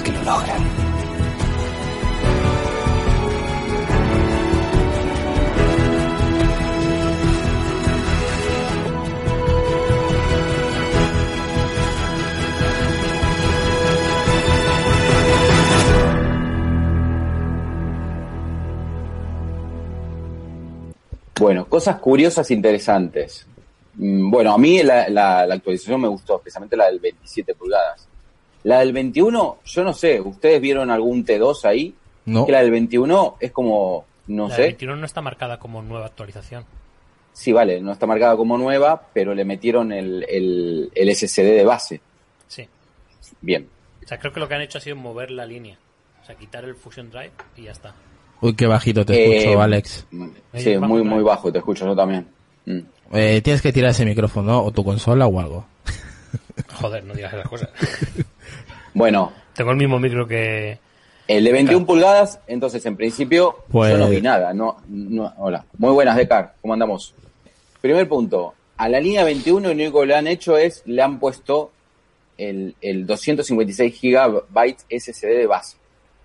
que lo logran. Bueno, cosas curiosas e interesantes. Mm, Bueno, a mí la, la- la actualización me gustó, especialmente la del 27 pulgadas. La del 21, yo no sé, ¿ustedes vieron algún T2 ahí? No. Que la del 21 es como, no la sé, de 21 no está marcada como nueva actualización. sí, vale, no está marcada como nueva, pero le metieron el, el, el SSD de base. Sí. Bien. O sea, creo que lo que han hecho ha sido mover la línea. O sea, quitar el Fusion Drive y ya está. Uy, qué bajito te Eh, escucho, Alex. Sí, muy, muy bajo, te escucho yo también. Mm. Eh, tienes que tirar ese micrófono o tu consola o algo. Joder, no digas esas cosas. Bueno, Tengo el mismo micro que... El de 21 pulgadas, entonces en principio Pues- yo no vi nada. No, no, hola. Muy buenas, Decar. ¿Cómo andamos? Primer punto. A la línea 21 lo único que le han hecho es, le han puesto el, el 256 gigabytes SSD de base.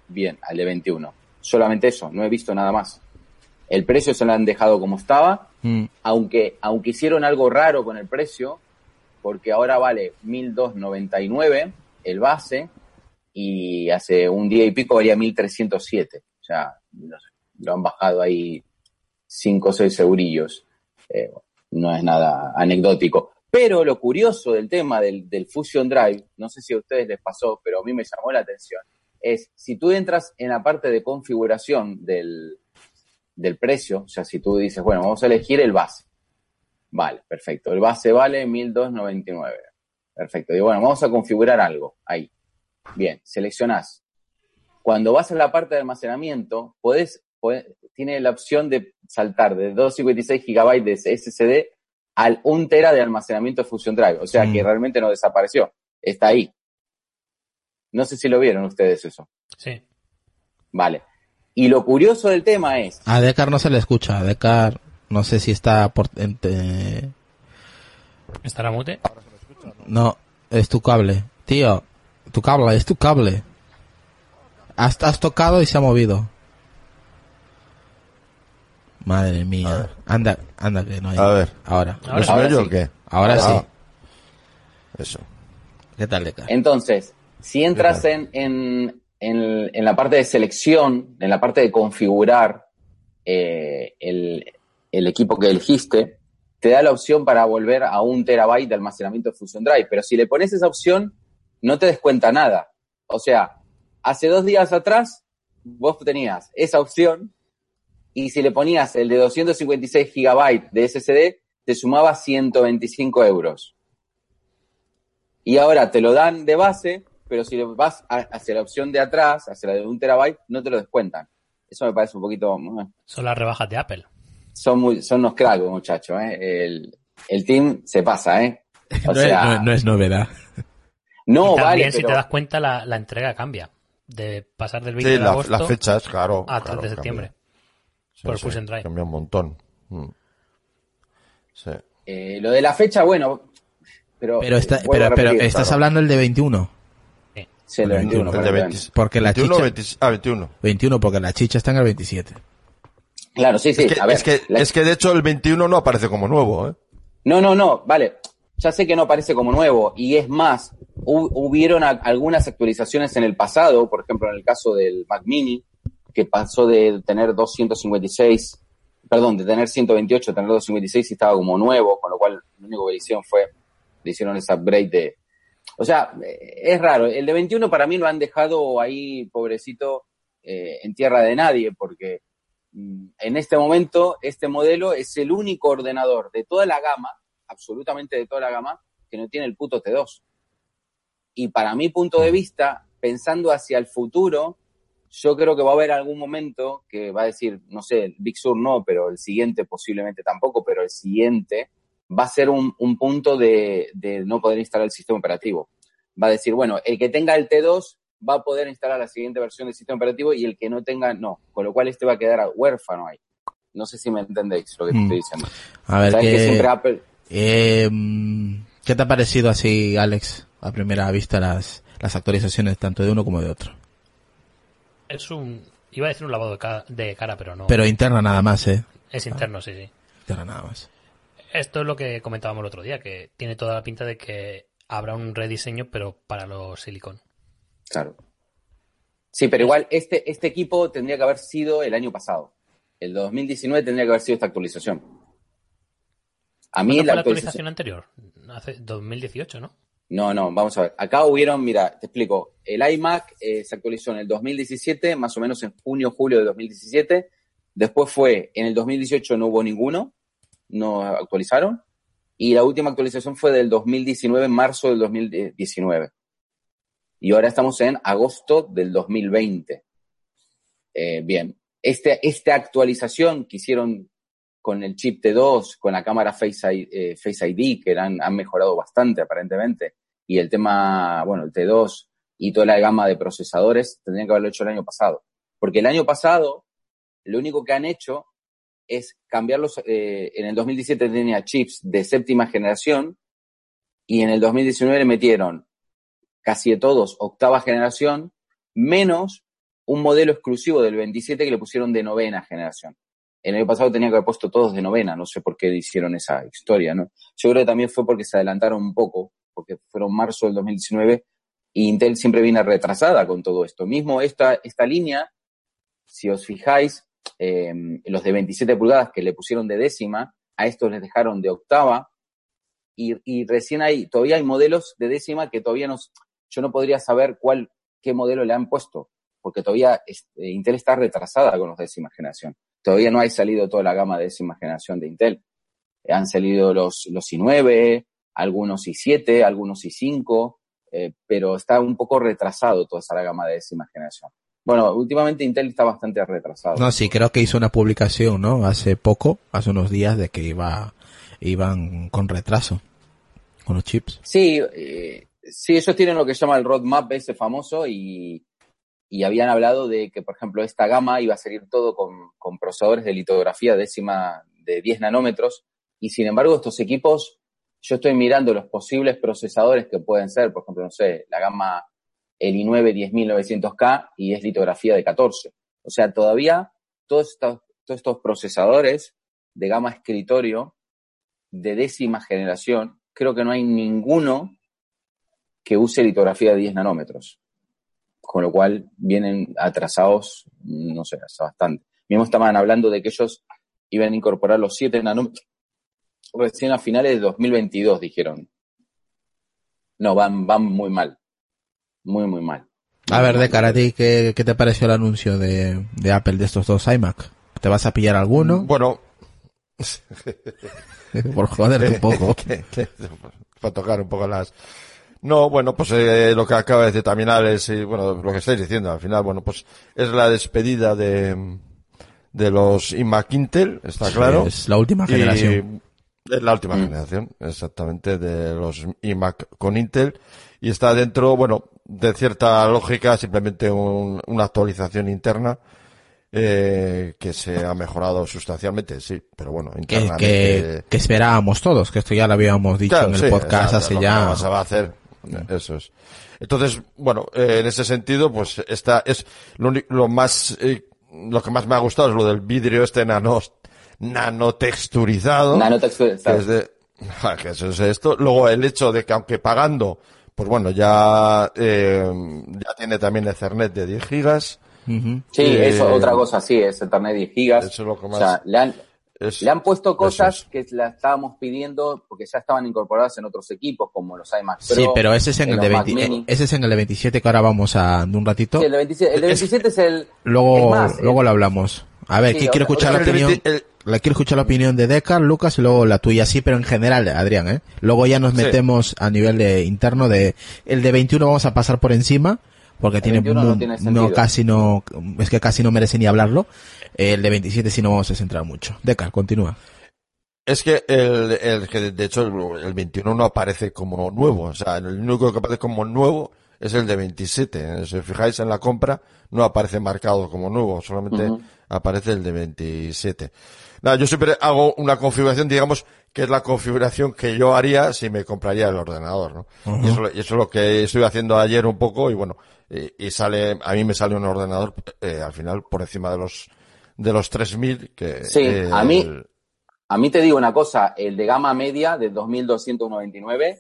Bien, al de 21. Solamente eso, no he visto nada más. El precio se lo han dejado como estaba, Mm. aunque, aunque hicieron algo raro con el precio, porque ahora vale 1299 el base y hace un día y pico valía 1307. O sea, no lo han bajado ahí 5 o 6 eurillos. Eh, no es nada anecdótico. Pero lo curioso del tema del, del Fusion Drive, no sé si a ustedes les pasó, pero a mí me llamó la atención, es si tú entras en la parte de configuración del, del precio, o sea, si tú dices, bueno, vamos a elegir el base. Vale, perfecto. El base vale 1299. Perfecto. Y bueno, vamos a configurar algo ahí. Bien, seleccionás. Cuando vas a la parte de almacenamiento, podés, podés- tiene la opción de saltar de 256 GB de SSD al 1 tera de almacenamiento de Fusion Drive. O sea Mm. que realmente no desapareció. Está ahí. No sé si lo vieron ustedes eso. Sí. Vale. Y lo curioso del tema es, A Decar no se le escucha. A Decar no sé si está por... ente- ¿Estará mute? No, es tu cable. Tío, tu cable, es tu cable. Has, has tocado y se ha movido. Madre mía. Anda, anda que no hay. A ver. Ahora. Ahora ¿No se me ahora oye sí. o qué? Ahora Ah, sí. Eso. ¿Qué tal, Decar? Entonces, si entras en, en, en, en la parte de selección, en la parte de configurar eh, el, el equipo que elegiste, te da la opción para volver a un terabyte de almacenamiento de Fusion Drive. Pero si le pones esa opción, no te descuenta nada. O sea, hace dos días atrás, vos tenías esa opción y si le ponías el de 256 gigabytes de SSD, te sumaba 125 euros y ahora te lo dan de base, pero si vas hacia la opción de atrás, hacia la de un terabyte, no te lo descuentan. Eso me parece un poquito... eh, Son las rebajas de Apple. Son, muy, son unos cracks, muchachos. ¿eh? El, el team se pasa, ¿eh? O no, es- sea, no- no es novedad. no, Y también, vale, si pero te das cuenta, la, la entrega cambia. De pasar del 20 Sí, de la- agosto las fechas, claro. a 3 claro, de cambia. septiembre. Sí, por sí, Fusion Drive. Cambia un montón. Mm. Sí. eh, lo de la fecha, bueno, pero... Pero, está, pero, pero estás claro, hablando el de 21. sí, el el 21, El de correctamente. 20 Porque la 21, chicha- 20 ah, 21. 21, porque la chicha está en el 27. Claro, sí, sí, es, que, a ver. es, que, la- es que de hecho el 21 no aparece como nuevo, ¿eh? No, no, no, vale. Ya sé que no parece como nuevo y es más, hu- hubieron algunas actualizaciones en el pasado, por ejemplo, en el caso del Mac Mini, que pasó de tener 256, perdón, de tener 128 a tener 256 y estaba como nuevo, con lo cual lo único que le hicieron fue, le hicieron ese upgrade de... O sea, eh, es raro. El de 21 para mí lo han dejado ahí, pobrecito, eh, en tierra de nadie, porque en este momento este modelo es el único ordenador de toda la gama, absolutamente de toda la gama, que no tiene el puto T2. Y para mi punto de vista, pensando hacia el futuro, yo creo que va a haber algún momento que va a decir, no sé, el Big Sur no, pero el siguiente posiblemente tampoco, pero el siguiente va a ser un, un punto de, de no poder instalar el sistema operativo. Va a decir, bueno, el que tenga el T2 va a poder instalar la siguiente versión del sistema operativo y el que no tenga, no. Con lo cual este va a quedar huérfano ahí. No sé si me entendéis lo que te Mm. estoy diciendo. A ver, que siempre ¿qué, Apple... eh, ¿qué te ha parecido así, Alex, a primera vista las, las actualizaciones tanto de uno como de otro? Es un. Iba a decir un lavado de cara, de cara pero no. Pero interna nada más, ¿eh? es interno, sí, sí. Interna nada más. Esto es lo que comentábamos el otro día, que tiene toda la pinta de que habrá un rediseño, pero para los silicon. Claro. Sí, pero igual este, este equipo tendría que haber sido el año pasado. El 2019 tendría que haber sido esta actualización. A mí ¿Cuándo la fue la actualización... actualización anterior? Hace 2018, ¿no? No, no, vamos a ver. Acá hubieron, mira, te explico. El iMac eh, se actualizó en el 2017, más o menos en junio, julio de 2017. Después fue, en el 2018 no hubo ninguno, no actualizaron. Y la última actualización fue del 2019, en marzo del 2019. Y ahora estamos en agosto del 2020. Eh, bien, este, esta actualización que hicieron con el chip T2, con la cámara Face ID, eh, Face ID que han, mejorado bastante aparentemente, y el tema, bueno, el T2 y toda la gama de procesadores, tendrían que haberlo hecho el año pasado. Porque el año pasado, lo único que han hecho es cambiarlos, eh, en el 2017 tenía chips de séptima generación, y en el 2019 le metieron casi de todos octava generación, menos un modelo exclusivo del 27 que le pusieron de novena generación. El año pasado tenía que haber puesto todos de novena, no sé por qué hicieron esa historia, ¿no? Yo creo que también fue porque se adelantaron un poco, porque fueron marzo del 2019 y Intel siempre viene retrasada con todo esto. Mismo esta, esta línea, si os fijáis, eh, los de 27 pulgadas que le pusieron de décima, a estos les dejaron de octava y, y recién hay, todavía hay modelos de décima que todavía no, yo no podría saber cuál, qué modelo le han puesto, porque todavía este, Intel está retrasada con los de décima generación. Todavía no ha salido toda la gama de décima generación de Intel. Eh, han salido los, los i9, algunos i7, algunos i5, eh, pero está un poco retrasado toda esa gama de décima generación. Bueno, últimamente Intel está bastante retrasado. No, sí, creo que hizo una publicación, ¿no? Hace poco, hace unos días, de que iba, iban con retraso con los chips. Sí, eh, sí, ellos tienen lo que se llama el roadmap ese famoso y, y habían hablado de que, por ejemplo, esta gama iba a salir todo con, con procesadores de litografía décima de 10 nanómetros y sin embargo estos equipos, yo estoy mirando los posibles procesadores que pueden ser, por ejemplo, no sé, la gama el i9 10900K y es litografía de 14. O sea, todavía todos estos, todos estos procesadores de gama escritorio de décima generación, creo que no hay ninguno que use litografía de 10 nanómetros. Con lo cual vienen atrasados, no sé, hasta bastante. Mismo estaban hablando de que ellos iban a incorporar los 7 nanómetros recién a finales de 2022, dijeron. No, van, van muy mal. Muy, muy mal. A ver, de cara a ti, ¿qué, qué te pareció el anuncio de, de Apple de estos dos iMac? ¿Te vas a pillar alguno? Bueno, Por joderte un poco. para tocar un poco las... No, bueno, pues eh, lo que acaba de decir también Alex, y bueno, lo que estáis diciendo, al final, bueno, pues es la despedida de, de los iMac Intel, está Sí, claro. es la última Y, generación. Es la última Mm. generación, exactamente, de los iMac con Intel. Y está dentro, bueno, de cierta lógica, simplemente un- una actualización interna eh, que se ha mejorado sustancialmente, sí, pero bueno, Que, internamente. que, que esperábamos todos, que esto ya lo habíamos dicho Claro, en el sí, podcast exacto, hace ya. se va a hacer. Eso es. Entonces, bueno, eh, en ese sentido, pues esta es lo, lo más, eh, lo que más me ha gustado es lo del vidrio este nano, nanotexturizado. Nanotexturizado. Que es de, ja, que eso es esto. Luego el hecho de que aunque pagando, pues bueno, ya, eh, ya tiene también Ethernet de 10 gigas. Sí, Eh, eso otra cosa, sí, es Ethernet 10 gigas. Eso es lo que O más- sea, le han, Es- le han puesto cosas es. que la estábamos pidiendo porque ya estaban incorporadas en otros equipos, como los iMac Pro. Sí, pero ese es en el los de Mac 20 Mini. eh, ese es en el de 27 que ahora vamos a en un ratito. Sí, el de 27, el de Es- 27 es el... Luego, es más, luego el- lo hablamos. A ver, Sí, quiero otra- escuchar la el de opinión, 20 el- la quiero escuchar la opinión de Decar, Lucas y luego la tuya, sí, pero en general, Adrián, ¿eh? Luego ya nos Sí. metemos a nivel de interno de, el de 21 vamos a pasar por encima, porque tiene, 21 no mu- tiene sentido. casi no, es que casi no merece ni hablarlo. El de 27 sí no vamos a centrar mucho. Decar, continúa. Es que el, el que de hecho el, el 21 no aparece como nuevo, o sea, el único que aparece como nuevo es el de 27. Si os fijáis en la compra, no aparece marcado como nuevo, solamente Ujú. aparece el de 27. Nada, yo siempre hago una configuración, digamos, que es la configuración que yo haría si me compraría el ordenador, ¿no? y, eso, y eso es lo que estuve haciendo ayer un poco y bueno, y, y sale, a mí me sale un ordenador, eh, al final por encima de los, de los 3000 que, Sí, a mí- A mí te digo una cosa, el de gama media de 2299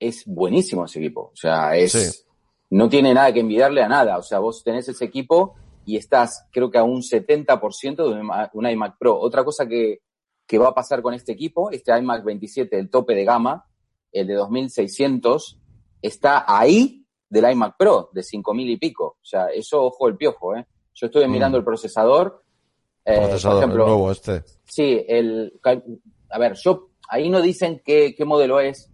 es buenísimo ese equipo. O sea, es Sí. no tiene nada que envidiarle a nada. O sea, vos tenés ese equipo y estás, creo que a un 70% de un iMac- un iMac Pro. Otra cosa que, que va a pasar con este equipo, este iMac 27, el tope de gama, el de 2600, está ahí del iMac Pro, de 5000 y pico. O sea, eso ojo el piojo, ¿eh? Yo estuve Mm. mirando el procesador. eh, procesador, por ejemplo, el nuevo este. Sí, el, a ver, yo, ahí no dicen qué, qué modelo es,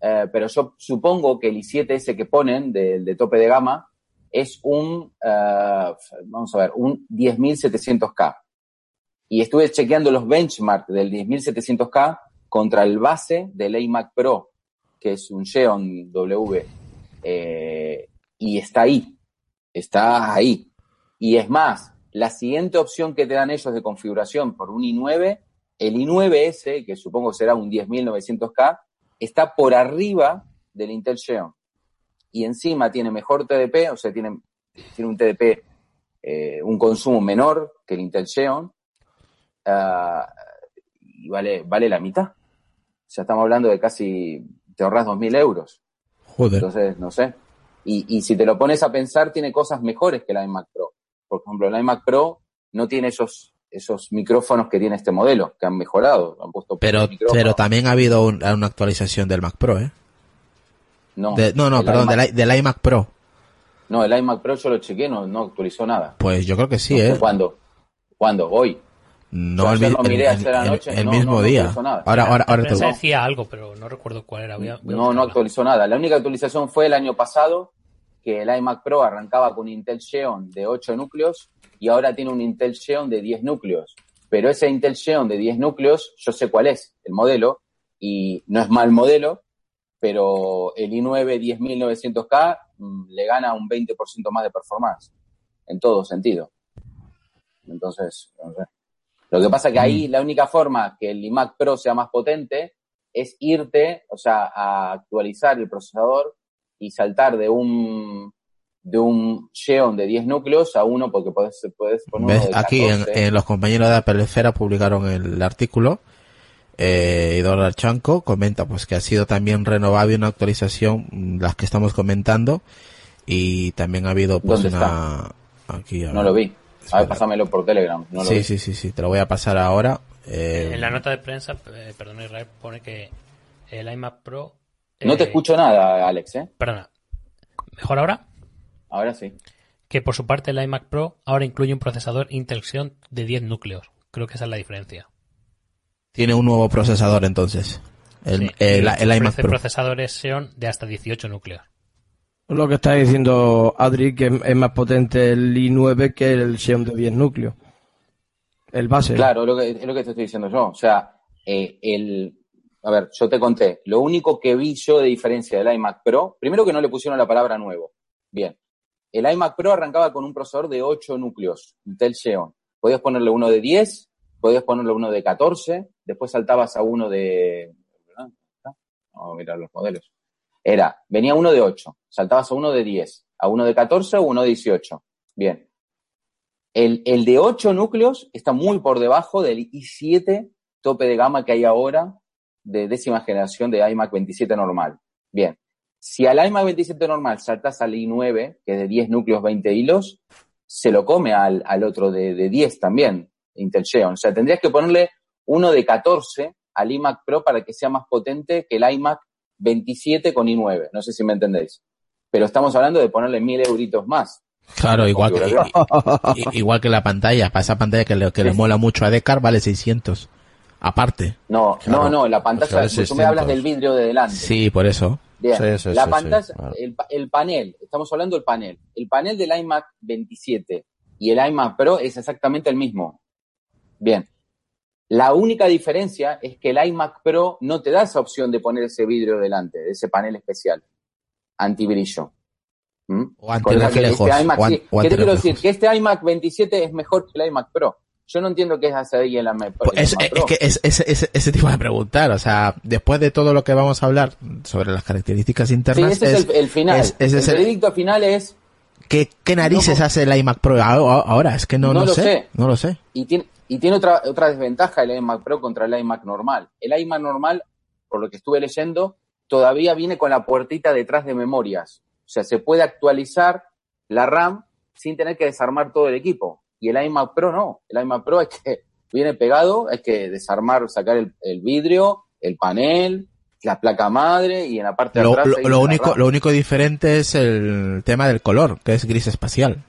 eh, pero yo supongo que el i7S que ponen de, de tope de gama es un, eh, vamos a ver, un 10700K. Y estuve chequeando los benchmarks del 10700K contra el base del iMac Pro, que es un Xeon W, eh, y está ahí, está ahí. Y es más, la siguiente opción que te dan ellos de configuración por un i9, el i9S, que supongo será un 10900K, está por arriba del Intel Xeon. Y encima tiene mejor TDP, o sea, tiene, tiene un TDP, eh, un consumo menor que el Intel Xeon, ah, y vale, vale la mitad. O sea, estamos hablando de casi, te ahorras 2.000 euros. Joder. Entonces, no sé. Y, y si te lo pones a pensar, tiene cosas mejores que el iMac Pro. Por ejemplo, el iMac Pro no tiene esos, esos micrófonos que tiene este modelo, que han mejorado. Han puesto Pero, pero también ha habido un- una actualización del Mac Pro, ¿eh? no, De- no, no, perdón, iMac- del, iMac Pro. No, el iMac Pro yo lo chequeé, no, no actualizó nada. Pues yo creo que sí, No ¿eh? ¿Cuándo? ¿Cuándo? Hoy. No, Yo el, ayer mi- lo miré el- ayer la noche, el no, mismo no, no día. nada. Ahora, ahora, ahora te decía algo, pero no recuerdo cuál era. Voy a- voy a No, no actualizó nada. La única actualización fue el año pasado, que el iMac Pro arrancaba con Intel Xeon de 8 núcleos y ahora tiene un Intel Xeon de 10 núcleos. Pero ese Intel Xeon de 10 núcleos, yo sé cuál es el modelo, y no es mal modelo, pero el i9 10900K mm, le gana un 20% más de performance, en todo sentido. Entonces, no sé. Lo que pasa es que ahí la única forma que el iMac Pro sea más potente es irte, o sea, a actualizar el procesador y saltar de un de un Xeon de 10 núcleos a uno porque puedes, puedes poner uno Aquí en, 14. en los compañeros de Apple Esfera publicaron el artículo. Eh, Eduardo Archanco comenta pues que ha sido también renovado y una actualización, mm, las que estamos comentando, y también ha habido pues ¿Dónde una aquí No lo vi. A ver, pásamelo por Telegram. No lo sí, vi. sí, sí, sí, te lo voy a pasar ahora. Eh, En la nota de prensa, eh, perdón, Israel, pone que el iMac Pro. No te eh, escucho nada, Alex, ¿eh? Perdona. ¿Mejor ahora? Ahora sí. Que por su parte el iMac Pro ahora incluye un procesador Intel Xeon de 10 núcleos. Creo que esa es la diferencia. Tiene un nuevo procesador entonces. El, Sí, el- y el iMac Pro. procesadores Xeon de hasta 18 núcleos. Lo que está diciendo Adri, que es- es más potente el i9 que el Xeon de 10 núcleos. El base. Claro, lo que, es lo que te estoy diciendo yo. O sea, eh, el, a ver, yo te conté, lo único que vi yo de diferencia del iMac Pro, primero que no le pusieron la palabra nuevo. Bien. El iMac Pro arrancaba con un procesador de 8 núcleos, Intel Xeon. Podías ponerle uno de 10, podías ponerle uno de 14, después saltabas a uno de... Vamos a mirar los modelos. Era, venía uno de 8, saltabas a uno de 10, a uno de 14 o uno de 18. Bien. El, el de 8 núcleos está muy por debajo del i7 tope de gama que hay ahora de décima generación de iMac 27 normal. Bien. Si al iMac 27 normal saltas al i9, que es de 10 núcleos, 20 hilos, se lo come al, al otro de, de 10 también, Intel Xeon. O sea, tendrías que ponerle uno de 14 al iMac Pro para que sea más potente que el iMac 27 con i9. No sé si me entendéis. Pero estamos hablando de ponerle mil euritos más. Claro, igual que, igual que la pantalla. Para esa pantalla que le, que le mola mucho a Decar vale 600. Aparte. No, Claro. no, no, la pantalla, vale tú me 600. hablas del vidrio de delante. Sí, por eso. Bien, Sí, sí, la sí, pantalla, claro. el, pa- el panel, estamos hablando del panel. El panel del iMac 27 y el iMac Pro es exactamente el mismo. Bien. La única diferencia es que el iMac Pro no te da esa opción de poner ese vidrio delante, de ese panel especial, antibrillo. ¿Mm? O antirreflejos, este iMac o an- o ¿Qué te quiero decir? Que este iMac 27 es mejor que el iMac Pro. Yo no entiendo qué es hacer ahí el iMac Pro. Pues es, es que es, es- es- ese tipo de preguntar, o sea, después de todo lo que vamos a hablar sobre las características Sí, internas, ese es, el, el final. el veredicto final es ¿qué, qué narices No. hace el iMac Pro a- a- ahora? Es que no, No no lo sé, sé. no lo sé. Y tiene, y tiene otra, otra desventaja el iMac Pro contra el iMac normal. El iMac normal, por lo que estuve leyendo, todavía viene con la puertita detrás de memorias. O sea, se puede actualizar la RAM sin tener que desarmar todo el equipo. Y el iMac Pro no. El iMac Pro es que viene pegado, hay que desarmar, sacar el, el vidrio, el panel, la placa madre y en la parte de Lo, atrás. lo- único, lo único diferente es el tema del color, que es gris espacial.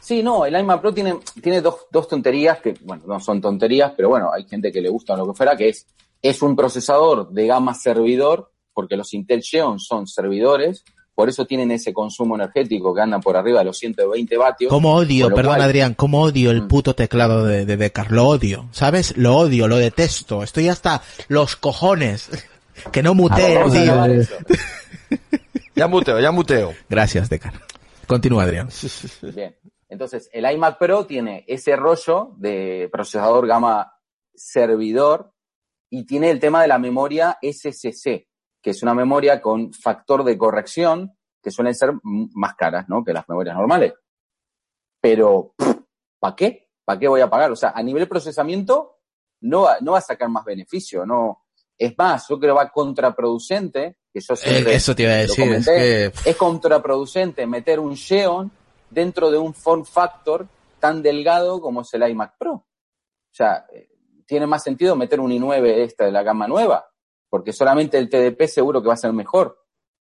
Sí, no, el iMac Pro tiene, tiene dos, dos tonterías que, bueno, no son tonterías, pero bueno, hay gente que le gusta lo que fuera, que es, es un procesador de gama servidor, porque los Intel Xeon son servidores, por eso tienen ese consumo energético que andan por arriba de los 120 vatios. Como odio, perdón cual- Adrián, como odio el Mm. puto teclado de, de Decar, lo odio, ¿sabes? Lo odio, lo detesto, estoy hasta los cojones. Que no Ah, mutee, vamos a tío. Ya muteo, ya muteo. Gracias, Decar. Continúa, Adrián. Bien. Entonces, el iMac Pro tiene ese rollo de procesador gama servidor y tiene el tema de la memoria SSC, que es una memoria con factor de corrección que suelen ser más caras, ¿no? Que las memorias normales. Pero, ¿para qué? ¿Para qué voy a pagar? O sea, a nivel procesamiento no va, no va a sacar más beneficio, no. Es más, yo creo que va contraproducente, que yo Eh, eso te iba a decir, es comenté, que... es contraproducente meter un Xeon dentro de un form factor tan delgado como es el iMac Pro. O sea, eh, tiene más sentido meter un i9 esta de la gama nueva, porque solamente el TDP seguro que va a ser mejor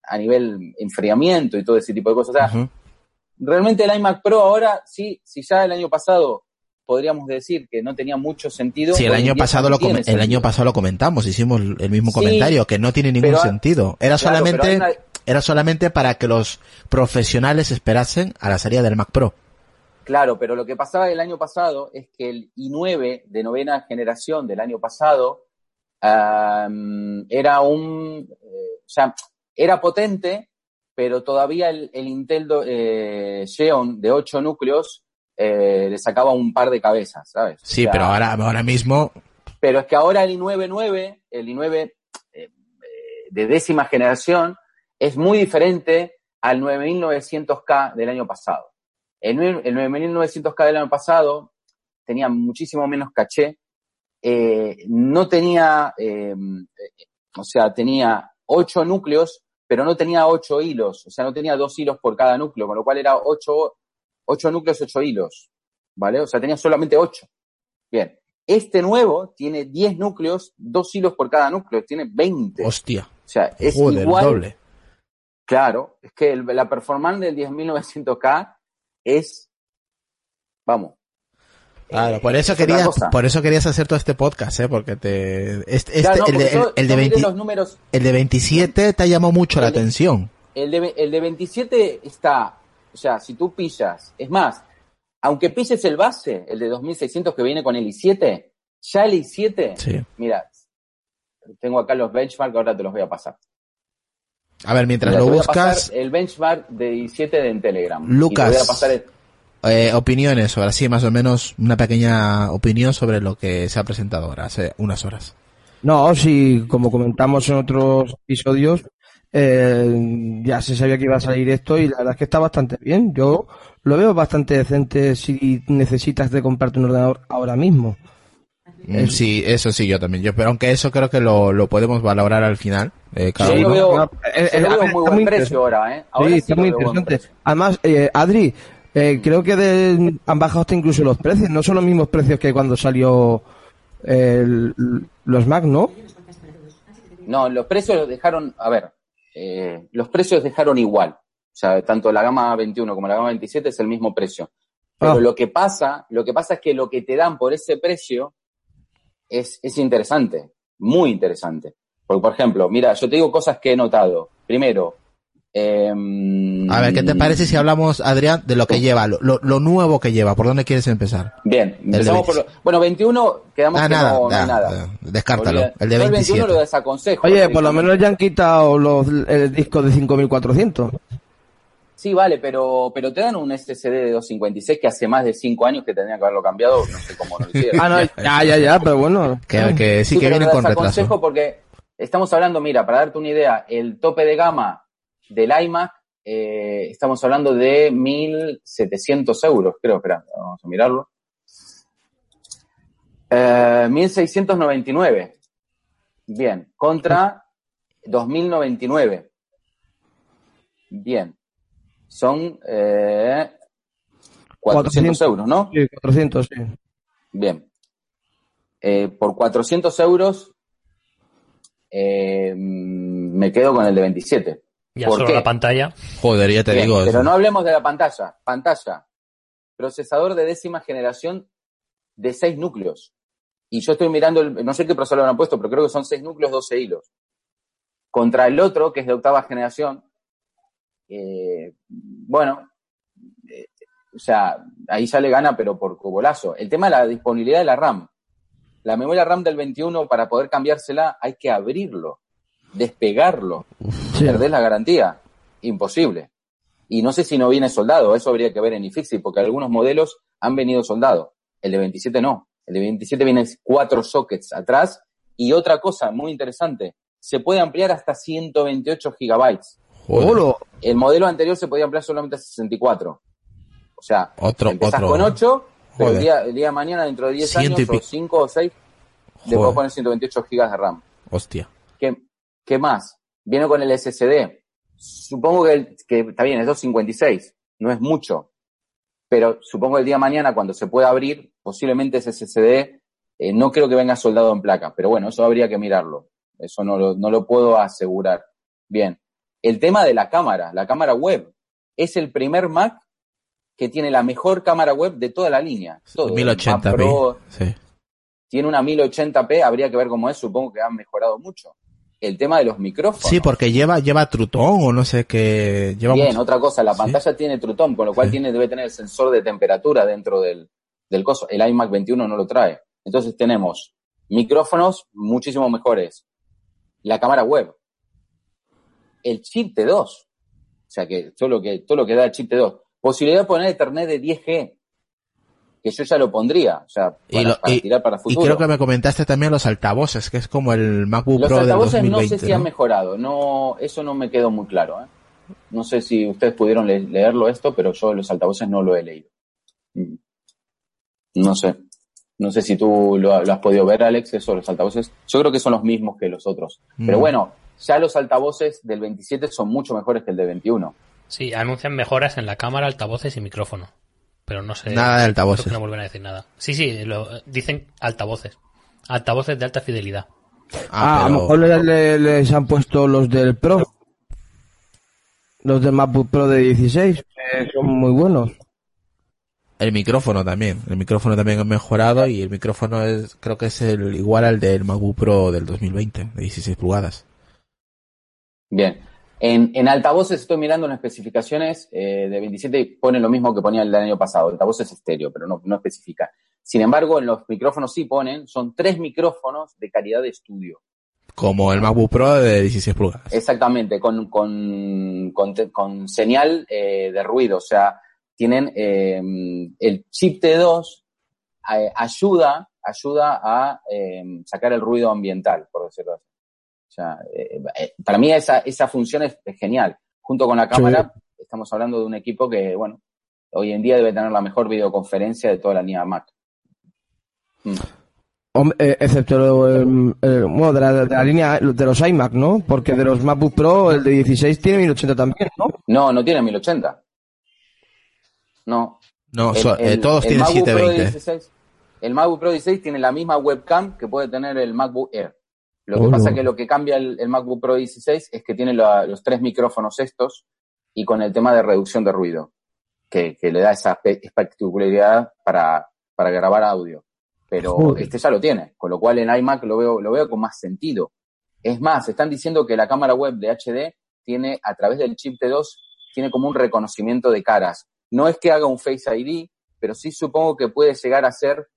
a nivel enfriamiento y todo ese tipo de cosas. O sea, realmente el iMac Pro ahora, sí, si ya el año pasado podríamos decir que no tenía mucho sentido. Sí, el año pasado no lo el sentido. año pasado lo comentamos, hicimos el mismo Sí, comentario que no tiene ningún pero- sentido. Era Claro, solamente una- era solamente para que los profesionales esperasen a la salida del Mac Pro. Claro, pero lo que pasaba el año pasado es que el i9 de novena generación del año pasado era un, eh, o sea, era potente, pero todavía el, el Intel do- eh, Xeon de 8 núcleos eh, le sacaba un par de cabezas, ¿sabes? O Sí, sea, pero ahora ahora mismo pero es que ahora el i9-9, el i9 eh, eh, de décima generación, es muy diferente al 9900K del año pasado. El, el 9900K del año pasado tenía muchísimo menos caché, eh, no tenía, eh, eh, o sea, tenía ocho núcleos, pero no tenía ocho hilos, o sea, no tenía dos hilos por cada núcleo, con lo cual era ocho, ocho núcleos, ocho hilos, ¿vale? O sea, tenía solamente ocho. Bien. Este nuevo tiene 10 núcleos, dos hilos por cada núcleo, tiene 20. hostia, o sea, es joder, igual. doble. Claro, es que el- la performance del 10900K es, vamos. Claro, eh, por eso es otra querías por eso querías hacer todo este podcast, ¿eh? Porque te este, este- no, el, de, porque yo- el- el de yo miré 20 los números, el de 27 te ha llamado mucho la El atención. el de, el de 27 está, o sea, si tú pillas, es más, aunque pilles el base, el de 2600 que viene con el i7, Ya el i7, Sí. mira, tengo acá los benchmarks, ahora te los voy a pasar. A ver, mientras Mira, lo buscas, el benchmark de i7 de en Telegram. Lucas. Y te voy a pasar el- eh, opiniones, ahora sí, más o menos una pequeña opinión sobre lo que se ha presentado ahora, hace unas horas. No, sí, como comentamos en otros episodios, eh, ya se sabía que iba a salir esto y la verdad es que está bastante bien. Yo lo veo bastante decente si necesitas de comprarte un ordenador ahora mismo. Mm, Sí, eso sí, yo también. Yo, pero aunque eso creo que lo, lo podemos valorar al final. eh, cada lo uno. veo, yo eh, veo muy buen precio ahora, ¿eh? Ahora sí, sí está muy interesante. Además, eh, Adri, eh, creo que de- han bajado hasta incluso los precios. No son los mismos precios que cuando salió el- los Mac, ¿no? No, los precios los dejaron, a ver, eh, los precios dejaron igual. O sea, tanto la gama 21 como la gama 27 es el mismo precio. Pero Ah. lo que pasa, lo que pasa es que lo que te dan por ese precio es, es interesante, muy interesante. Porque, por ejemplo, mira, yo te digo cosas que he notado. Primero, em, A ver, ¿qué te parece si hablamos, Adrián, de lo que lleva, lo, lo, nuevo que lleva? ¿Por dónde quieres empezar? Bien, empezamos por lo, bueno, 21 quedamos Ah, que nada, no, ya, nada. descártalo. Olvida- El de yo 27. lo desaconsejo. Oye, por lo menos ya han quitado los, el disco de 5400. Sí, vale, pero, pero te dan un SSD de 256 que hace más de 5 años que tendría que haberlo cambiado, no sé cómo no lo hicieron. Ah, no, ya, ya, ya, pero bueno. Que, que sí, que pero vienen con desaconsejo retraso. porque estamos hablando, mira, para darte una idea, el tope de gama del iMac, eh, estamos hablando de 1.700 euros, creo, espera, vamos a mirarlo. Eh, 1.699. Bien, contra 2.099. Bien. Son eh, 400 400. euros, ¿no? Sí, 400, sí. Bien. Eh, por 400 euros eh, me quedo con el de 27. Ya ¿Por solo qué? la pantalla. Joder, ya te Bien, digo. pero eso. no hablemos de la pantalla. Pantalla. Procesador de décima generación de 6 núcleos. Y yo estoy mirando, el- no sé qué procesador han puesto, pero creo que son 6 núcleos, 12 hilos. Contra el otro, que es de octava generación, eh, bueno, eh, o sea, ahí ya le gana, pero por cubolazo. El tema de la disponibilidad de la RAM. La memoria RAM del 21, para poder cambiársela, hay que abrirlo, despegarlo. Sí. ¿Perdés la garantía? Imposible. Y no sé si no viene soldado, eso habría que ver en iFixit, porque algunos modelos han venido soldado. El de 27 no. El de 27 viene cuatro sockets atrás. Y otra cosa muy interesante, se puede ampliar hasta 128 gigabytes. Joder. El modelo anterior se podía ampliar solamente a 64. O sea, Otro, empezás otro. con 8, pero el día, el día de mañana, dentro de 10 Ciento y años, o pico. 5 o 6, le puedo poner 128 gigas de RAM. Hostia. ¿Qué, qué más? Viene con el SSD. Supongo que, el- que está bien, es 256, no es mucho. Pero supongo que el día de mañana, cuando se pueda abrir, posiblemente ese SSD, eh, no creo que venga soldado en placa. Pero bueno, eso habría que mirarlo. Eso no lo, no lo puedo asegurar. Bien. El tema de la cámara, la cámara web. Es el primer Mac que tiene la mejor cámara web de toda la línea. Todo. El Mac 1080p. Pro, Sí. tiene una 1080p, habría que ver cómo es, supongo que han mejorado mucho. El tema de los micrófonos. Sí, porque lleva, lleva Trutón o no sé qué. Lleva Bien, mucho- otra cosa, la Sí. pantalla tiene Trutón, con lo cual Sí. tiene, debe tener el sensor de temperatura dentro del, del coso. El iMac 21 no lo trae. Entonces tenemos micrófonos muchísimo mejores. La cámara web. El chip T2. O sea que todo lo que, todo lo que da el chip T2. Posibilidad de poner Ethernet de 10G. Que yo ya lo pondría. O sea, Y, para, lo- para y- tirar para y futuro. creo que me comentaste también los altavoces, que es como el MacBook Los Pro del altavoces 2020. no sé si han mejorado, no, eso no me quedó muy claro. ¿eh? No sé si ustedes pudieron le- leerlo esto, pero yo los altavoces no lo he leído. Mm. No sé. No sé si tú lo, lo has podido ver, Alex, eso, los altavoces. Yo creo que son los mismos que los otros. Pero Mm. bueno, ya los altavoces del 27 son mucho mejores que el del 21. Sí, anuncian mejoras en la cámara, altavoces y micrófono. Pero no sé. Nada de altavoces. creo que no vuelven a decir nada. Sí, sí, lo, dicen altavoces. Altavoces de alta fidelidad. Ah, a pero- lo mejor le- le- les han puesto los del Pro. Los del MacBook Pro de 16, que son muy buenos. El micrófono también. El micrófono también ha mejorado y el micrófono es, creo que es el igual al del MacBook Pro del 2020, de 16 pulgadas. Bien. En, en altavoces estoy mirando las especificaciones eh, de 27 y pone lo mismo que ponía el año pasado. Altavoces estéreo, pero no, no especifica. Sin embargo, en los micrófonos sí ponen, son tres micrófonos de calidad de estudio. Como el MacBook Pro de 16 pulgadas. Exactamente, con, con, con, con señal eh, de ruido. O sea, tienen eh, el chip T2 eh, ayuda, ayuda a eh, sacar el ruido ambiental, por decirlo así. O sea, eh, eh, para mí esa, esa función es, es genial. Junto con la cámara, estamos hablando de un equipo que, bueno, hoy en día debe tener la mejor videoconferencia de toda la línea Mac. Mm. Eh, excepto lo, el- el- bueno, de, la, de la línea de los iMac, ¿no? Porque de los MacBook Pro, el de 16 tiene 1080 también, ¿no? No, no tiene 1080. No. No, El- so- eh, el- todos el tienen MacBook Pro 720. 16 el MacBook Pro 16 tiene la misma webcam que puede tener el MacBook Air. Lo que Oh, pasa no. que lo que cambia el, el MacBook Pro 16 es que tiene la- los tres micrófonos estos y con el tema de reducción de ruido, que, que le da esa espectacularidad para, para grabar audio. Pero Joder. este ya lo tiene, con lo cual en iMac lo veo, lo veo con más sentido. Es más, están diciendo que la cámara web de HD tiene, a través del chip T2, tiene como un reconocimiento de caras. No es que haga un Face ID, pero sí supongo que puede llegar a ser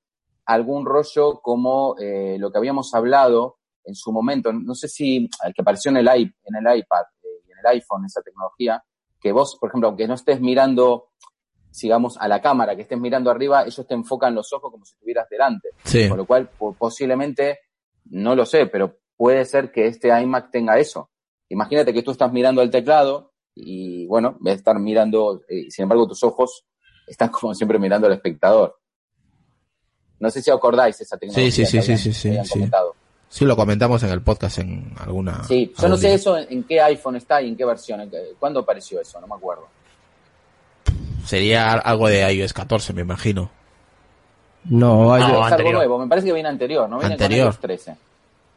algún rollo como eh, lo que habíamos hablado en su momento. No sé si el que apareció en el, en el iPad eh, y en el iPhone, esa tecnología, que vos, por ejemplo, aunque no estés mirando, sigamos, a la cámara, que estés mirando arriba, ellos te enfocan los ojos como si estuvieras delante. Sí. Con lo cual, po- posiblemente, no lo sé, pero puede ser que este iMac tenga eso. Imagínate que tú estás mirando el teclado y, bueno, de estar mirando, eh, sin embargo, tus ojos están como siempre mirando al espectador. No sé si acordáis esa tecnología. Sí, sí, que sí, sí, sí, sí. Sí, lo comentamos en el podcast en alguna. Sí, yo no sé día. eso en, qué iPhone está y en qué versión. en qué- ¿Cuándo apareció eso? No me acuerdo. Sería algo de iOS 14, me imagino. No, hay- No, es algo anterior. nuevo. Me parece que viene anterior, ¿no? Viene Anterior. con iOS 13.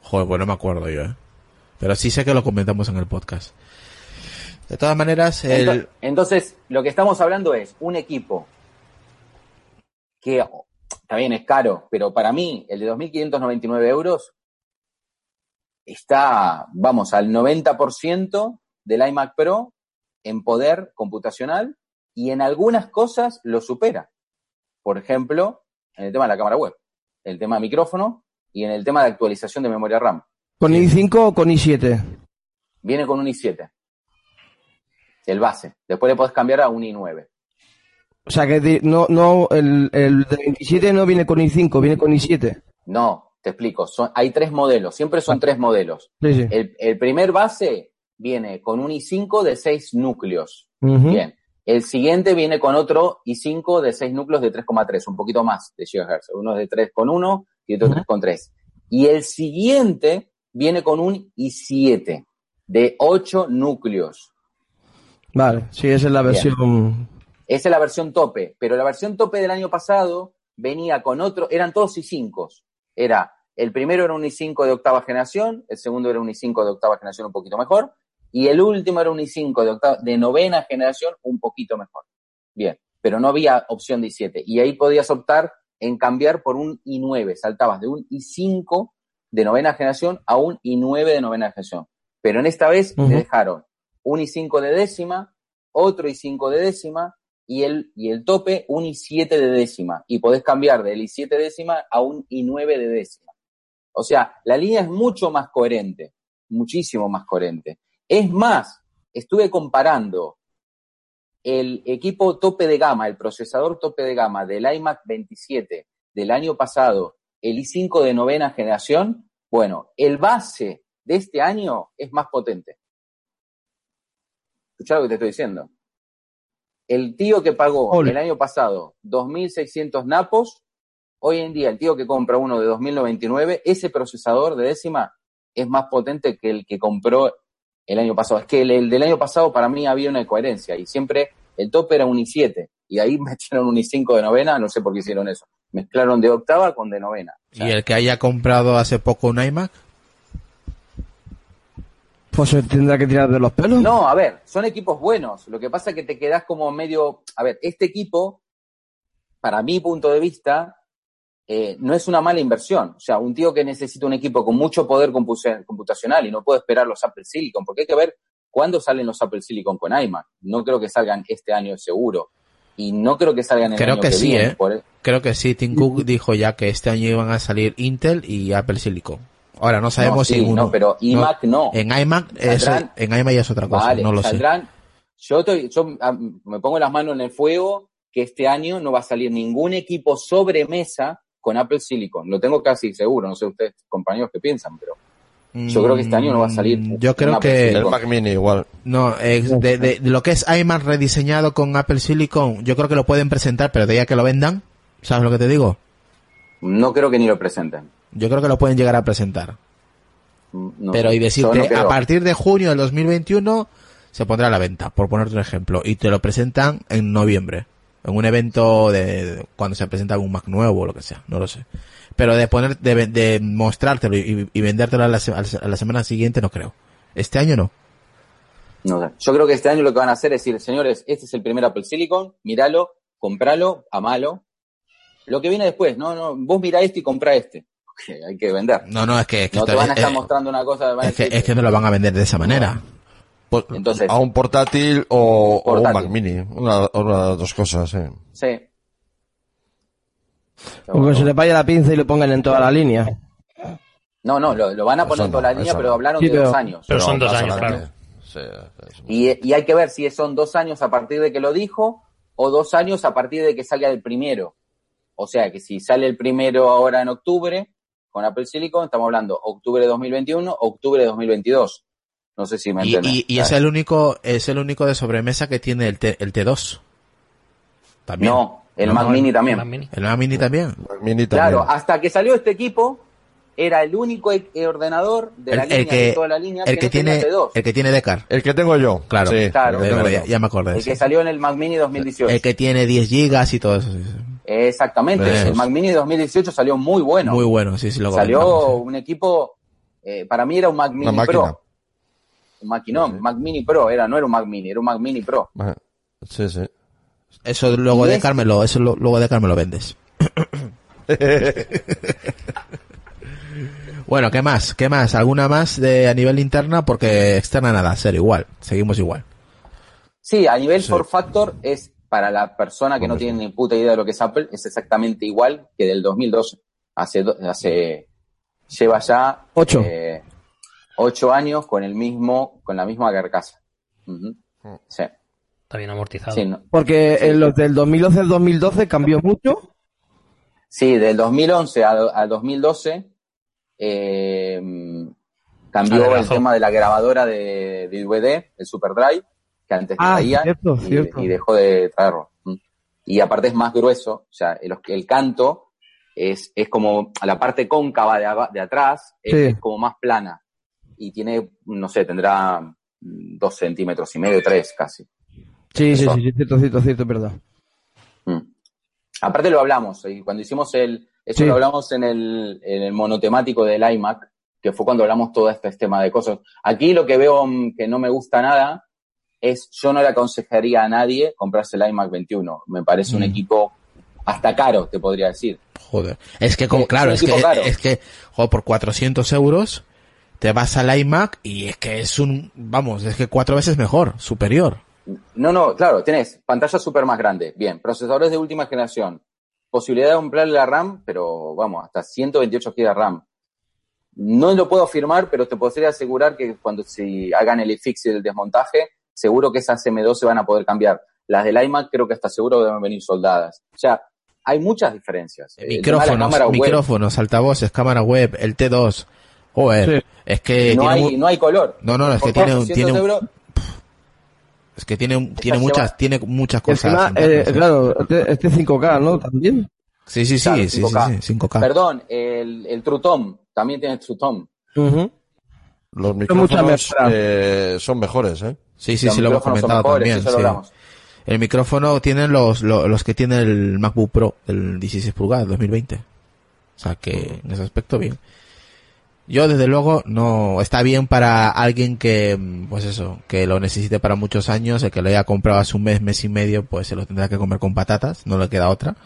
Joder, pues no me acuerdo yo, ¿eh? Pero sí sé que lo comentamos en el podcast. De todas maneras, el... Ento- Entonces, lo que estamos hablando es un equipo que oh, también es caro, pero para mí el de 2.599 euros está, vamos, al 90% del iMac Pro en poder computacional y en algunas cosas lo supera. Por ejemplo, en el tema de la cámara web, el tema de micrófono y en el tema de actualización de memoria RAM. ¿Con i5 o con i7? Viene con un i7, el base. Después le podés cambiar a un i9. O sea que no, no, el, el de 27 no viene con i5, viene con i7. No, te explico. Son, hay tres modelos, siempre son tres modelos. Sí, sí. El, el primer base viene con un i5 de 6 núcleos. Bien. El siguiente viene con otro i5 de 6 núcleos de 3,3, un poquito más de GHz. Uno es de 3,1 y otro Ujú. 3,3. Y el siguiente viene con un i7 de 8 núcleos. Vale, sí, esa es la versión. Esa es la versión tope, pero la versión tope del año pasado venía con otro, eran todos i5. Era, el primero era un i5 de octava generación, el segundo era un i5 de octava generación un poquito mejor, y el último era un i5 de, octava, de novena generación un poquito mejor. Bien, pero no había opción de i7, y ahí podías optar en cambiar por un i9, saltabas de un i5 de novena generación a un i9 de novena generación. Pero en esta vez Ujú. le dejaron un i5 de décima, otro i5 de décima, y el, y el tope un i7 de décima. Y podés cambiar del i7 décima a un i9 de décima. O sea, la línea es mucho más coherente, muchísimo más coherente. Es más, estuve comparando el equipo tope de gama, el procesador tope de gama del iMac 27 del año pasado, el i5 de novena generación. Bueno, el base de este año es más potente. Escuchá lo que te estoy diciendo. El tío que pagó el año pasado 2.600 napos, hoy en día el tío que compra uno de 2.099, ese procesador de décima es más potente que el que compró el año pasado. Es que el, el del año pasado para mí había una incoherencia y siempre el tope era un i7 y ahí metieron un i5 de novena, no sé por qué hicieron eso. Mezclaron de octava con de novena. O sea, ¿Y el que haya comprado hace poco un iMac? Pues se tendrá que tirar de los pelos. No, a ver, son equipos buenos. Lo que pasa es que te quedas como medio. A ver, este equipo, para mi punto de vista, eh, no es una mala inversión. O sea, un tío que necesita un equipo con mucho poder compu- computacional y no puede esperar los Apple Silicon, porque hay que ver cuándo salen los Apple Silicon con iMac. No creo que salgan este año seguro. y no creo que salgan en el Creo año que sí, viene, ¿eh? por- Creo que sí, Tim Cook dijo ya que este año iban a salir Intel y Apple Silicon. Ahora no sabemos No, sí, si uno... no, pero iMac no. En iMac, Saldrán- en iMac ya es otra cosa, Vale, no lo sé. Yo, estoy- yo ah, me pongo las manos en el fuego que este año no va a salir ningún equipo sobremesa con Apple Silicon. Lo tengo casi seguro. No sé ustedes, compañeros, qué piensan, pero yo creo que este año no va a salir. Mm, Yo un creo Apple que... El. Mac Mini igual. No, eh, de, de- de lo que es iMac rediseñado con Apple Silicon, yo creo que lo pueden presentar, pero de ahí a que lo vendan, ¿sabes lo que te digo? No creo que ni lo presenten. Yo creo que lo pueden llegar a presentar. Mm, no pero y Yo decirte, no a partir de junio del 2021 se pondrá a la venta, por ponerte un ejemplo, y te lo presentan en noviembre, en un evento de, de- cuando se presenta un Mac nuevo o lo que sea, no lo sé. Pero de poner, de, de mostrártelo y, y vendértelo a la, a la semana siguiente no creo. Este año no. No sé. Yo creo que este año lo que van a hacer es decir, señores, este es el primer Apple Silicon, míralo, compralo, amalo. Lo que viene después, no, no, vos mirá este y comprá este. Porque hay que vender. No, no, es que, es que No te van a estar eh, mostrando una cosa. van a es que, es que no lo van a vender de esa manera. Entonces- a un portátil o, o un. Mac Mini. Una, una de las dos cosas, sí. Sí. O que se le vaya la pinza y lo pongan en toda la línea. No, no, lo, lo van a poner en toda la línea, pero hablaron Sí, de pero- dos años. Pero son dos años, claro. Sí, Y, y hay que ver si son dos años a partir de que lo dijo o dos años a partir de que salga el primero. O sea, que si sale el primero ahora en octubre con Apple Silicon, estamos hablando octubre de 2021, octubre de 2022. No sé si me Y, y, y es el único, es el único de sobremesa que tiene el, T, el T2. También. No, el No, Mac no, Mini El también. Mac Mini. El Mac Mini también. Mac Mini también. Claro, hasta que salió este equipo, era el único e- ordenador de la El, el línea, que, de toda la línea, el que, tiene, T2. el que tiene Decar. El que tengo yo. Claro, Sí, Claro. el yo. ya me acordé. El sí. que salió en el Mac Mini 2018. El que tiene 10 gigas y todo eso. sí, sí. Exactamente. Eso. El Mac Mini 2018 salió muy bueno. Muy bueno, sí, sí, lo Salió un equipo, eh, para mí era un Mac Mini. Pro. Un maquinón, Mac Mini Pro, era, no era un Mac Mini, era un Mac Mini Pro. Sí, sí. Eso luego de Carmelo, eso lo- luego de Carmelo vendes. bueno, ¿qué más? ¿Qué más? ¿Alguna más de a nivel interna? Porque externa nada, ser igual. Seguimos igual. Sí, a nivel Sí. for factor es para la persona que no tiene ni puta idea de lo que es Apple, es exactamente igual que del 2012. Hace, hace lleva ya Ocho. eh, ocho años con el mismo, con la misma carcasa. Ujú. Sí, Está bien amortizado. sí, no- Porque en los del 2011 al 2012 cambió mucho. sí, del 2011 al, al 2012 eh, cambió el tema de la grabadora de, de DVD, el SuperDrive, que antes Ah, traía cierto, y, cierto. y dejó de traerlo. Mm. Y aparte es más grueso, o sea, el, el canto es, es como la parte cóncava de, aba- de atrás, es, Sí. es como más plana y tiene, no sé, tendrá dos centímetros y medio, tres casi. Sí, sí, Eso. sí, sí, cierto, cierto, cierto, verdad. Mm. Aparte lo hablamos, y cuando hicimos el, eso Sí. lo hablamos en el, en el monotemático del iMac, que fue cuando hablamos todo este tema de cosas. Aquí lo que veo mm, que no me gusta nada es, yo no le aconsejaría a nadie comprarse el iMac 21. Me parece un Mm. equipo hasta caro, te podría decir. Joder. Es que como, Eh, claro, es es un que, caro. es que, joder, por 400 euros te vas al iMac y es que es un, vamos, es que cuatro veces mejor, superior. No, no, claro, tenés pantalla súper más grande, bien, procesadores de última generación, posibilidad de ampliarle la RAM, pero vamos, hasta 128 GB de RAM. No lo puedo afirmar, pero te podría asegurar que cuando si hagan el fix y el desmontaje, seguro que esas M2 se van a poder cambiar. Las del iMac creo que hasta seguro deben venir soldadas. O sea, hay muchas diferencias. La Micrófonos, web, micrófonos, altavoces, cámara web, el T2. Joder, Sí. es que no, tiene hay, mu- no hay color. no, no, es que tiene, un- 400 tiene, un- euros, es que tiene, un- tiene muchas, tiene muchas cosas. encima, eh, ¿eh? claro, este, este 5K, ¿no? También. Sí, sí, sí, Claro, sí, sí, 5K. sí, 5K. Perdón, el, el True Tone, también tiene True Tone. Ujú. Los mucha micrófonos eh, son mejores, ¿eh? Sí, sí, Los sí, lo hemos comentado mejores, también. sí. El micrófono tienen los, los, los que tiene el MacBook Pro, el 16 pulgadas 2020. O sea que en ese aspecto bien. Yo desde luego no está bien para alguien que mm, pues eso, que lo necesite para muchos años, el que lo haya comprado hace un mes, mes y medio, pues se lo tendrá que comer con patatas, no le queda otra.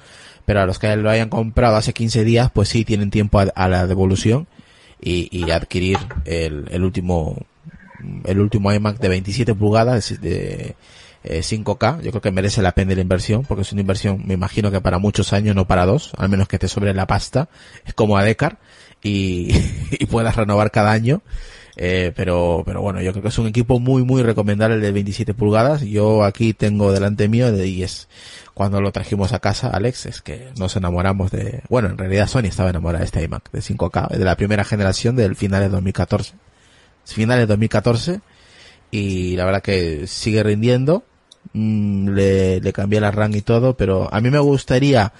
Pero a los que lo hayan comprado hace 15 días, pues sí tienen tiempo a, la devolución y, y adquirir el, el último el último iMac de 27 pulgadas de eh, 5K. Yo creo que merece la pena la inversión, porque es una inversión, me imagino que para muchos años, no para dos, al menos que esté sobre la pasta. Es como a Decar y, y puedas renovar cada año. Eh, pero, pero bueno, yo creo que es un equipo muy, muy recomendable el de 27 pulgadas. Yo aquí tengo delante mío y es cuando lo trajimos a casa, Alex, es que nos enamoramos de, bueno, en realidad Sony estaba enamorada de este iMac de 5K, de la primera generación del final de 2014. Finales de 2014 y la verdad que sigue rindiendo. Mm, le, le cambié la RAM y todo, pero a mí me gustaría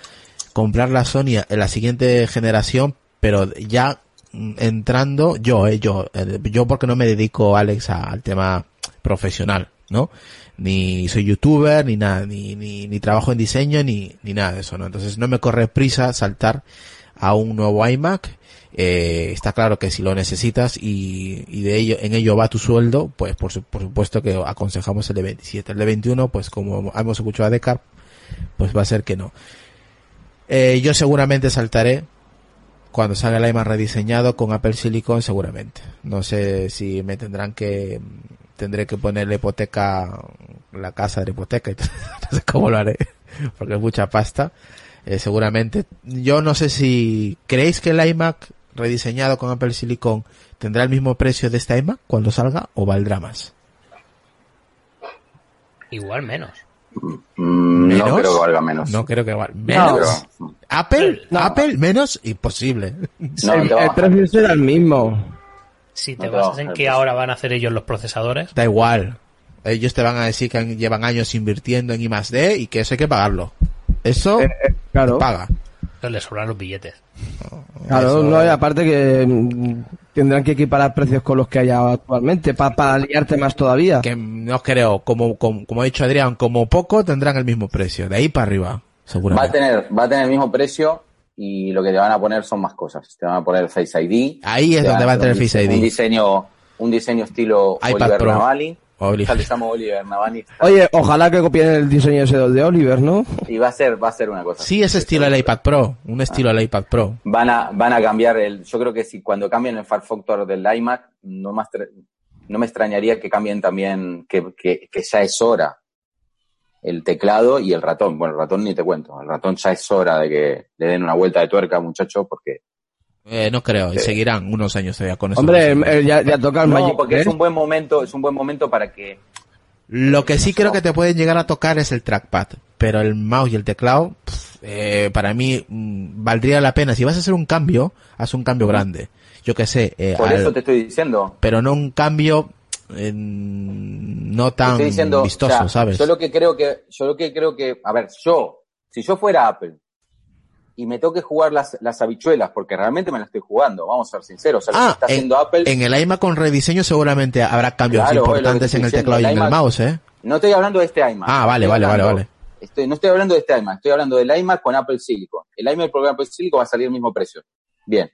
comprar la Sony en la siguiente generación, pero ya mm, entrando yo, eh, yo, eh, yo porque no me dedico, Alex, a- al tema profesional, ¿no? Ni soy youtuber, ni nada, ni, ni, ni trabajo en diseño, ni, ni nada de eso, ¿no? Entonces no me corre prisa saltar a un nuevo iMac. Eh, está claro que si lo necesitas y, y de ello, en ello va tu sueldo, pues por, su- por supuesto que aconsejamos el de 27. El de 21, pues como hemos escuchado a Decar, pues va a ser que no. Eh, yo seguramente saltaré cuando salga el iMac rediseñado con Apple Silicon seguramente. No sé si me tendrán que tendré que poner la hipoteca la casa de la hipoteca y no sé cómo lo haré porque es mucha pasta. Eh, seguramente yo no sé si creéis que el iMac rediseñado con Apple Silicon tendrá el mismo precio de este iMac cuando salga o valdrá más. Igual menos. Mm, ¿Menos? No creo que valga menos. No creo que valga menos. No, Apple, No. Apple menos imposible. No, el, te va a el precio será el mismo. Si te basas en que ahora van a hacer ellos los procesadores, Da igual. Ellos te van a decir que llevan años invirtiendo en I más D y que eso hay que pagarlo. Eso Eh, eh, claro, paga. Pues les sobran los billetes. claro, Eso- no, y aparte que mm, tendrán que equiparar precios con los que hay actualmente para liarte más todavía. Que no creo, como, como, como ha dicho Adrián, como poco tendrán el mismo precio. De ahí para arriba, Va a seguramente. tener, va a tener el mismo precio y lo que te van a poner son más cosas. Te van a poner Face ID. Ahí es donde va a tener Face ID. Un diseño, un diseño estilo iPad Oliver Pro. Navali. Oli- Ya le llamo Oliver Navali. Oye, ojalá que copien el diseño ese de Oliver, ¿no? Y va a ser, va a ser una cosa. Sí, ese estilo del iPad Pro. Un estilo del iPad Pro. Van a, van a cambiar el, yo creo que si cuando cambien el Far Factor del iMac, no más, no me extrañaría que cambien también, que, que, que ya es hora el teclado y el ratón. Bueno, el ratón ni te cuento. El ratón ya es hora de que le den una vuelta de tuerca, muchacho, porque Eh, no creo. Y seguirán unos años todavía con eso. Hombre, eh, ya, ya toca el no, Magic porque es 3. un buen momento, es un buen momento para que Lo que sí creo que te pueden llegar a tocar es el trackpad, pero el mouse y el teclado, eh, para mí mm, valdría la pena. Si vas a hacer un cambio, haz un cambio grande. Yo que sé, eh, por al- eso te estoy diciendo. pero no un cambio eh, no tan estoy diciendo, vistoso, o sea, ¿sabes? Yo lo que creo que, yo lo que creo que, a ver, yo, si yo fuera Apple y me tengo que jugar las, las habichuelas, porque realmente me las estoy jugando, vamos a ser sinceros, o sea, lo que Ah, está en, haciendo Apple, en el iMac con rediseño seguramente habrá cambios Claro, importantes te en el teclado y en el mouse, ¿eh? no estoy hablando de este iMac. Ah, vale, Estoy vale, vale, hablando- vale. Estoy, no estoy hablando de este iMac, estoy hablando del iMac con Apple Silicon. El iMac con Apple Silicon va a salir al mismo precio. Bien.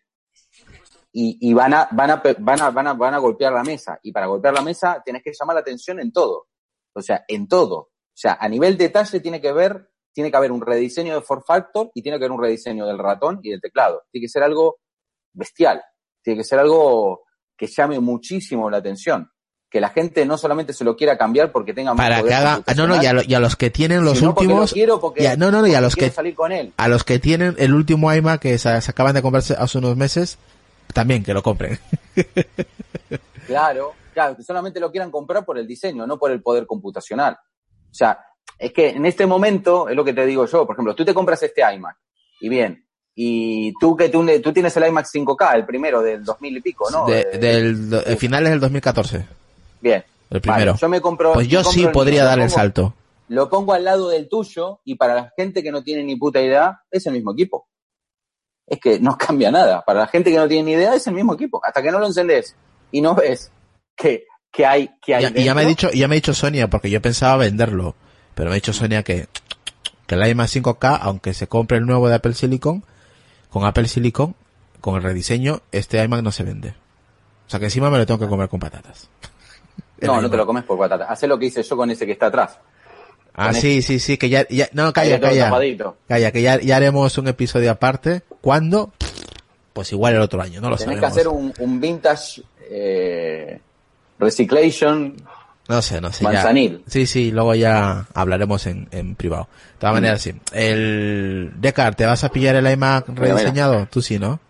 Y, y van, a, van, a, van, a, van, a, van a golpear la mesa. Y para golpear la mesa tienes que llamar la atención en todo. O sea, en todo. O sea, a nivel detalle tiene que ver, tiene que haber un rediseño de Form Factor y tiene que haber un rediseño del ratón y del teclado. Tiene que ser algo bestial. Tiene que ser algo que llame muchísimo la atención. Que la gente no solamente se lo quiera cambiar porque tenga más Para que haga, ah, no, no, y a, computacional, lo- y a los que tienen los lo últimos, quiero porque- ya, no, no, no, y a los que, salir con él. a los que tienen el último iMac que se, se acaban de comprarse hace unos meses, también que lo compren. Claro, claro, que solamente lo quieran comprar por el diseño, no por el poder computacional. O sea, es que en este momento, es lo que te digo yo, por ejemplo, tú te compras este iMac, y bien, y tú que tú, tú tienes el iMac 5K, el primero del 2000 y pico, ¿no? De- Eh, del eh, finales del 2014, bien. el primero. Vale, yo me compro. pues yo compro sí el podría dar el salto. Lo pongo al lado del tuyo, y para la gente que no tiene ni puta idea, es el mismo equipo. Es que no cambia nada. Para la gente que no tiene ni idea, es el mismo equipo. Hasta que no lo encendés y no ves que, que hay, que hay Ya, y ya me dicho, ya me ha dicho Sonia, porque yo pensaba venderlo, pero me ha dicho Sonia que, que el iMac 5K, aunque se compre el nuevo de Apple Silicon, con Apple Silicon, con el rediseño, este iMac no se vende. O sea que encima me lo tengo que comer con patatas. No, no te lo comes por patata. Haz lo que hice yo con ese que está atrás. Ah, sí, sí, sí, que ya, ya no, calla, calla. Calla, que ya, ya haremos un episodio aparte. ¿Cuándo? Pues igual el otro año, no lo Tenés sabemos. que hacer un, un vintage, eh, Reciclation, No sé, no sé. ya. Manzanil. Sí, sí, luego ya hablaremos en, en privado. De todas maneras, sí. El Decar, ¿te vas a pillar el iMac mira. rediseñado? Tú sí, ¿no?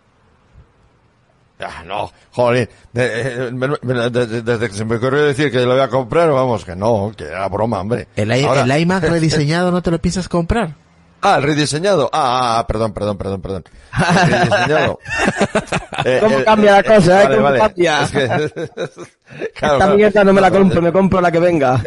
Ah, no, joder, de- eh, de- de- desde que se me ocurrió decir que lo voy a comprar, vamos, que no, que era broma, hombre. ¿El, i- Ahora- el iMac rediseñado no te lo piensas comprar? Ah, el rediseñado. Ah, ah, perdón, perdón, perdón, perdón. El rediseñado. Eh, ¿Cómo eh, cambia la cosa, eh? Vale, ¿Cómo vale. cambia? Es que... Claro, Esta mierda no me la compro, me compro la que venga.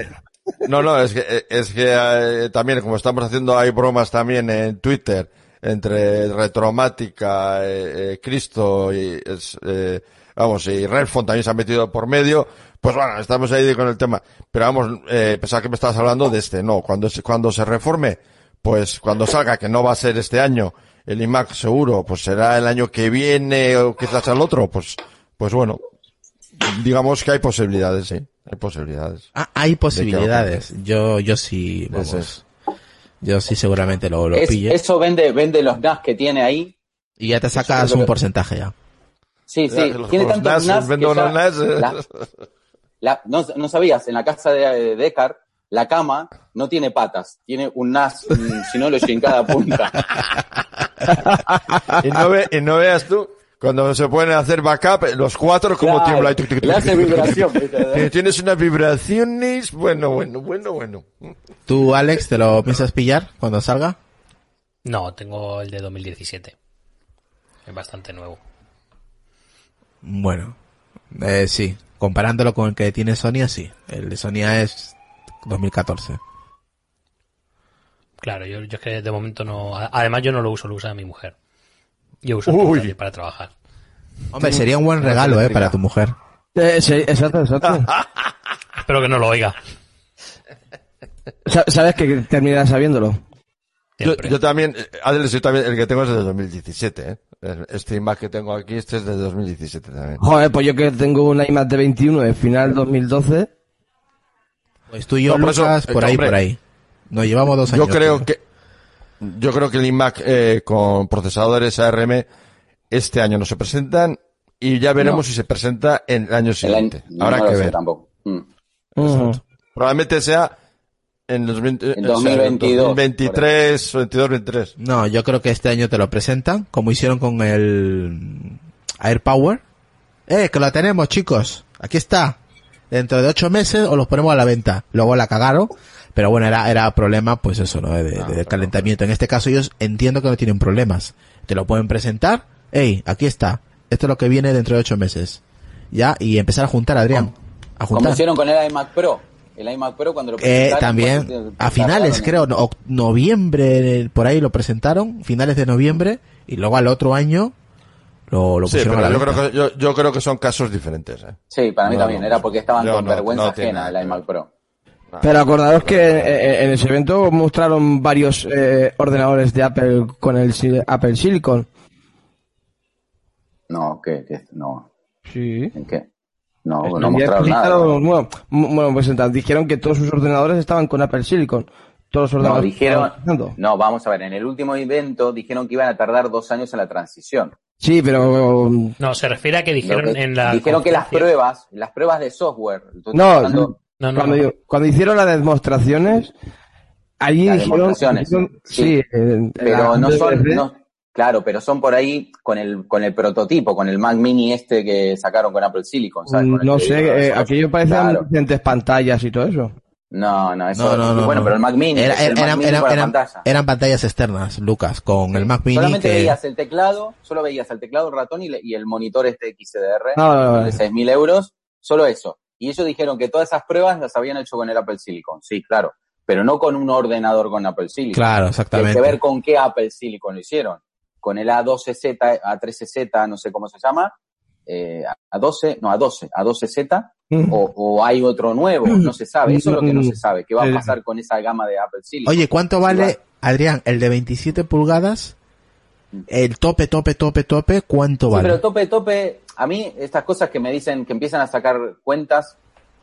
No, no, es que, es que eh, también, como estamos haciendo, hay bromas también en Twitter entre Retromática, eh, eh, Cristo y, eh, vamos, y Redfond también se ha metido por medio. Pues bueno, estamos ahí con el tema. Pero vamos, eh, pensaba que me estabas hablando de este, no, cuando cuando se reforme, pues cuando salga, que no va a ser este año, el iMac seguro, pues será el año que viene o quizás al otro, pues, pues bueno, digamos que hay posibilidades, sí, hay posibilidades. Ah, hay posibilidades. Yo, yo sí, vamos. es. Yo sí seguramente lo, lo Es- pille. eso vende, vende los NAS que tiene ahí. Y ya te sacas Eso- un porcentaje ya. Sí, Ya, sí, los- tiene tantos NAS, NAS. que ya unos NAS, la- la- no, no sabías, en la casa de, de Decar, la cama no tiene patas, tiene un NAS, si no lo en cada punta. y, no ve- y no veas tú, cuando se pueden hacer backup, los cuatro como Claro, tiembla. y tuc, tuc, tuc, le hace vibración, Tienes unas vibraciones, bueno, bueno, bueno, bueno. ¿Tú, Alex, te lo piensas pillar cuando salga? No, tengo el de 2017. Es bastante nuevo. Bueno, eh, sí. Comparándolo con el que tiene Sonia, sí. El de Sonia es 2014. Claro, yo, yo es que de momento no. Además, yo no lo uso, lo usa mi mujer. Yo uso Uy. el para trabajar. Hombre, sería un buen regalo, eh, para tu mujer. Eh, sí, exacto, exacto. Espero que no lo oiga. Sa- Sabes que terminarás sabiéndolo. Yo, también, eh, Adel, yo también, el que tengo es de 2017, ¿eh? Este iMac que tengo aquí, este es de 2017 también. Joder, pues yo que tengo un iMac de 21 de final 2012. Pues tú y yo, No, por eso, por eh, ahí, hombre. por ahí. Nos llevamos dos años. Yo creo tío. que, yo creo que el iMac eh, con procesadores ARM este año no se presentan y ya veremos No. si se presenta en el año El año- siguiente. no Habrá lo que ver. tampoco. Mm. Ujú. Probablemente sea en, 2020 En o sea, 2022, 2023, 22, 23. No, yo creo que este año te lo presentan, como hicieron con el AirPower. Eh, que lo tenemos, chicos. Aquí está. Dentro de ocho meses os los ponemos a la venta. Luego la cagaron. Pero bueno, era, era problema, pues eso, ¿no? De, de- de calentamiento. En este caso ellos entiendo que no tienen problemas. Te lo pueden presentar. Ey, aquí está. Esto es lo que viene dentro de ocho meses. Ya, y empezar a juntar, Adrián. A Como juntar. hicieron con el iMac Pro. El iMac Pro cuando lo Eh, presentaron. también, pues, a finales, creo, no- noviembre, por ahí lo presentaron, finales de noviembre, y luego al otro año lo, lo Sí, pusieron pero a la yo creo, que, yo, yo creo que son casos diferentes. ¿eh? Sí, para mí No, también. no, Era porque estaban no, con no, vergüenza no ajena el que iMac Pro. Pero acordaros que en ese evento mostraron varios eh, ordenadores de Apple con el Apple Silicon. No, ¿qué? ¿Qué? No. Sí. ¿En qué? No, no mostraron nada. Bueno, bueno, presentaron. Dijeron que todos sus ordenadores estaban con Apple Silicon. Todos los No, ordenadores. dijeron, estaban funcionando. no, vamos a ver, en el último evento dijeron que iban a tardar dos años en la transición. Sí, pero No, se refiere a que dijeron que- en la. dijeron que las pruebas, las pruebas de software, no, No, no, cuando, no. yo- cuando hicieron las demostraciones, allí Las dijeron, demostraciones, dijeron- sí. sí, eh, pero la- no son, no, claro, pero son por ahí con el, con el prototipo, con el Mac Mini este que sacaron con Apple Silicon, ¿sabes? Con el no sé, eh, aquello parecían claro. diferentes pantallas y todo eso. No, no, eso, No, no, no. bueno, no. pero el Mac Mini, Era- el era- Mac eran, Mini eran- con la eran- pantalla. eran pantallas externas, Lucas, con el Mac Mini Solamente que... veías el teclado, solo veías el teclado, el ratón y, le- y el monitor este XDR No, no, no. de 6.000 euros, solo eso. Y ellos dijeron que todas esas pruebas las habían hecho con el Apple Silicon, sí, claro, pero no con un ordenador con Apple Silicon. Claro, Y Hay exactamente. que ver con qué Apple Silicon lo hicieron. Con el A12Z, A13Z, no sé cómo se llama, eh, A12, no, A12, A12Z, Mm. o, o hay otro nuevo, no se sabe. Eso es lo que no se sabe, qué va a Sí. pasar con esa gama de Apple Silicon. Oye, ¿cuánto vale, va. Adrián, el de 27 pulgadas? El tope, tope, tope, tope, ¿cuánto Sí, vale? pero tope, tope, a mí estas cosas que me dicen, que empiezan a sacar cuentas,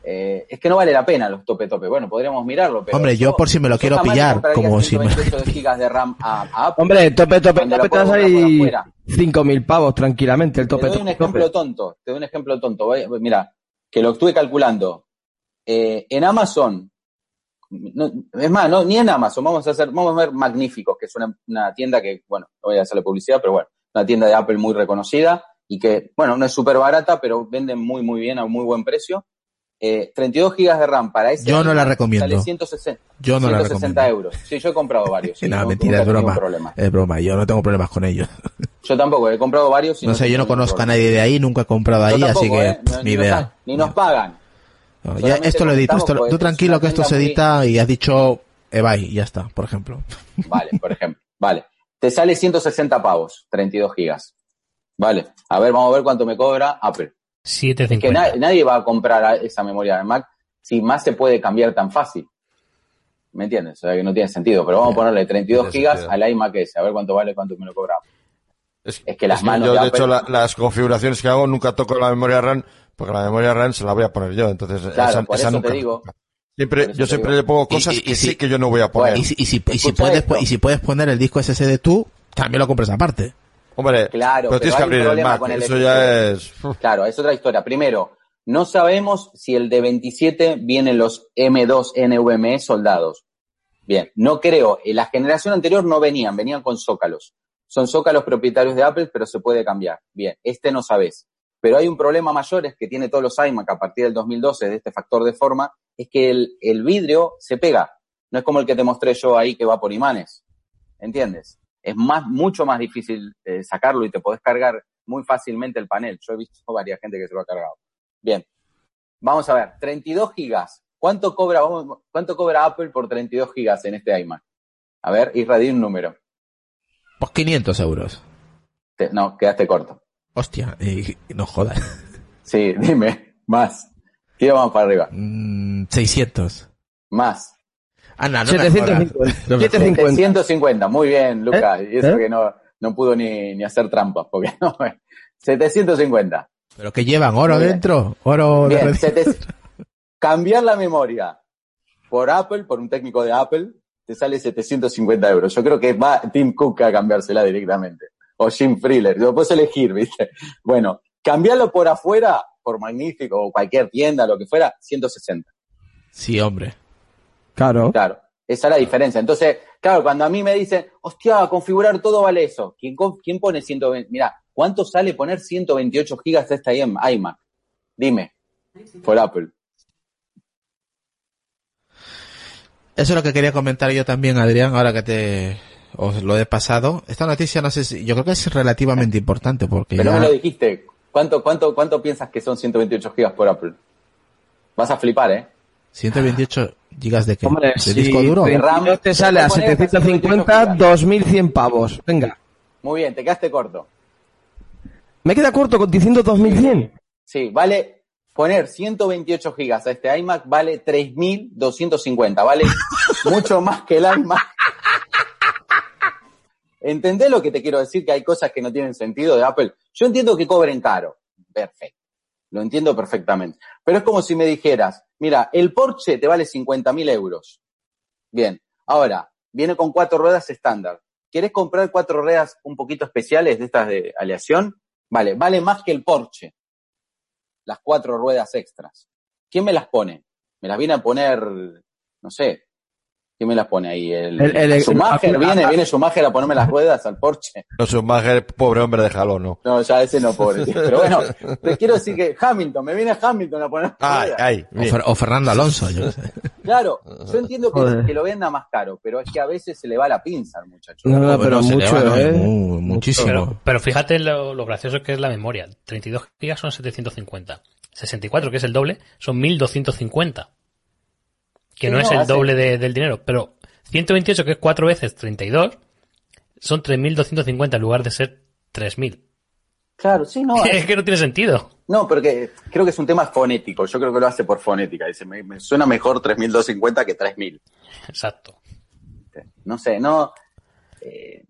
eh, es que no vale la pena los tope, tope. Bueno, podríamos mirarlo, pero... Hombre, yo por si me lo quiero pillar, como si me- 128 gigas de RAM a, a Apple. Hombre, tope, tope, tope, te va a puedo comprar por salir afuera. 5.000 pavos tranquilamente, el Te tope, doy un tope, ejemplo tope. tonto, te doy un ejemplo tonto. Voy- Mira, que lo estuve calculando. Eh, en Amazon, no, es más, no, ni en Amazon, vamos a hacer, vamos a ver Magníficos, que es una, una tienda que, bueno, no voy a hacerle publicidad, pero bueno, una tienda de Apple muy reconocida y que, bueno, no es súper barata, pero venden muy, muy bien a un muy buen precio. Eh, 32 gigas de RAM para ese Yo no la recomiendo. Sale 160, Yo no la 160 recomiendo. euros. Sí, yo he comprado varios. no, no- mentira, es broma. Es broma, yo no tengo problemas con ellos. Yo tampoco, he comprado varios. y No sé, yo no conozco a nadie de ahí, nunca he comprado ahí, así que ¿eh? No- ni nos idea. dan- Ni nos pagan. No, ya esto lo edito, esto pues, tú tranquilo que esto se edita y has dicho Ebay y ya está, por ejemplo. Vale, por ejemplo. Vale. Te sale 160 pavos, 32 gigas. Vale. A ver, vamos a ver cuánto me cobra Apple. 750. Que na- nadie va a comprar a- esa memoria de Mac si más se puede cambiar tan fácil. ¿Me entiendes? O sea, que no tiene sentido. Pero vamos a ponerle 32 Tiene gigas sentido. al iMac ese. A ver cuánto vale, cuánto me lo cobra. Es, Es que las manos yo, de hecho, la- las configuraciones que hago nunca toco la memoria RAM, porque la memoria RAM se la voy a poner yo. Entonces, Claro, esa, por esa eso nunca te digo. Siempre, yo siempre digo. le pongo cosas y- y que si- sí que yo no voy a poner. Bueno, Y si, y si, y si puedes, esto. y si puedes poner el disco SSD tú, también lo compras aparte. Hombre, Claro, pero tienes que hay un abrir el problema Mac. con el Eso SSD. ya es... Claro, es otra historia. Primero, no sabemos si el de 27 vienen los M2 NVMe soldados. Bien, no creo. En la generación anterior no venían, venían con zócalos. Son zócalos propietarios de Apple, pero se puede cambiar. Bien, este no sabes. Pero hay un problema mayor, es que tiene todos los iMac a partir del 2012 de este factor de forma, es que el, el vidrio se pega. No es como el que te mostré yo ahí que va por imanes. ¿Entiendes? Es más, mucho más difícil eh, sacarlo y te podés cargar muy fácilmente el panel. Yo he visto varias gente que se lo ha cargado. Bien. Vamos a ver, 32 gigas. ¿Cuánto cobra, vamos- cuánto cobra Apple por 32 gigas en este iMac? A ver, irradí un número. Pues 500 euros. Te- no, quedaste corto. Hostia, y no jodas. Sí, dime, más. Tira vamos para arriba. Mm, 600. Más. Ah, no, no 750. mejora. No mejora. 750. 750, muy bien, Lucas. ¿Eh? Y eso ¿Eh? que no, no pudo ni, ni hacer trampas, porque no. 750. Pero que llevan oro bien. dentro, oro de Bien, sete- cambiar la memoria por Apple, por un técnico de Apple, te sale 750 euros. Yo creo que va Tim Cook a cambiársela directamente. O Jim Freeler. Lo puedes elegir, ¿viste? Bueno, cambiarlo por afuera, por Magnífico o cualquier tienda, lo que fuera, 160. Sí, hombre. Claro. Claro. Esa es la diferencia. Entonces, claro, cuando a mí me dicen, hostia, configurar todo vale eso. ¿Quién, quién pone 120? Mira, ¿cuánto sale poner 128 gigas de esta iMac? Dime. Por Apple. Eso es lo que quería comentar yo también, Adrián, ahora que te os lo he pasado. Esta noticia no sé si, yo creo que es relativamente importante porque Pero ya- no me lo dijiste. ¿Cuánto, cuánto, ¿Cuánto piensas que son 128 gigas por Apple? Vas a flipar, ¿eh? 128 gigas de qué? Hombre, ¿De si disco duro? de RAM, RAM te sale a te pones 750, 2100 pavos. Venga. Muy bien, te quedaste corto. Me queda corto con diciendo 2100. Sí, vale poner 128 gigas a este iMac vale 3.250, vale mucho más que el iMac. ¿Entendés lo que te quiero decir? Que hay cosas que no tienen sentido de Apple. Yo entiendo que cobren caro. Perfecto. Lo entiendo perfectamente. Pero es como si me dijeras, mira, el Porsche te vale 50.000 euros. Bien. Ahora, viene con cuatro ruedas estándar. ¿Quieres comprar cuatro ruedas un poquito especiales de estas de aleación? Vale, vale más que el Porsche. Las cuatro ruedas extras. ¿Quién me las pone? Me las viene a poner, no sé. ¿Quién me las pone ahí? El, El- el- Schumacher, el- viene, viene Schumacher a ponerme las ruedas al Porsche. No que pobre hombre, déjalo, ¿no? No, ya ese no, pobre. tío. Pero bueno, te quiero decir que Hamilton, me viene Hamilton a poner las Ay, ruedas. ay, O. Fer- o Fernando Alonso, yo no sé. Claro, yo entiendo que, lo venda más caro, pero es que a veces se le va la pinza al muchacho. No, no, pero mucho. ¿eh? Mu- muchísimo. Pero, pero fíjate lo, lo gracioso que es la memoria. 32 gigas son 750. 64, que es el doble, son 1250. Que no, es el hace- doble de- del dinero. Pero 128, que es 4 veces 32, son 3250 en lugar de ser 3000. Claro, sí, no. es que no tiene sentido. No, porque creo que es un tema fonético. Yo creo que lo hace por fonética. Dice, me, me suena mejor 3250 que 3000. Exacto. No sé, no. eh,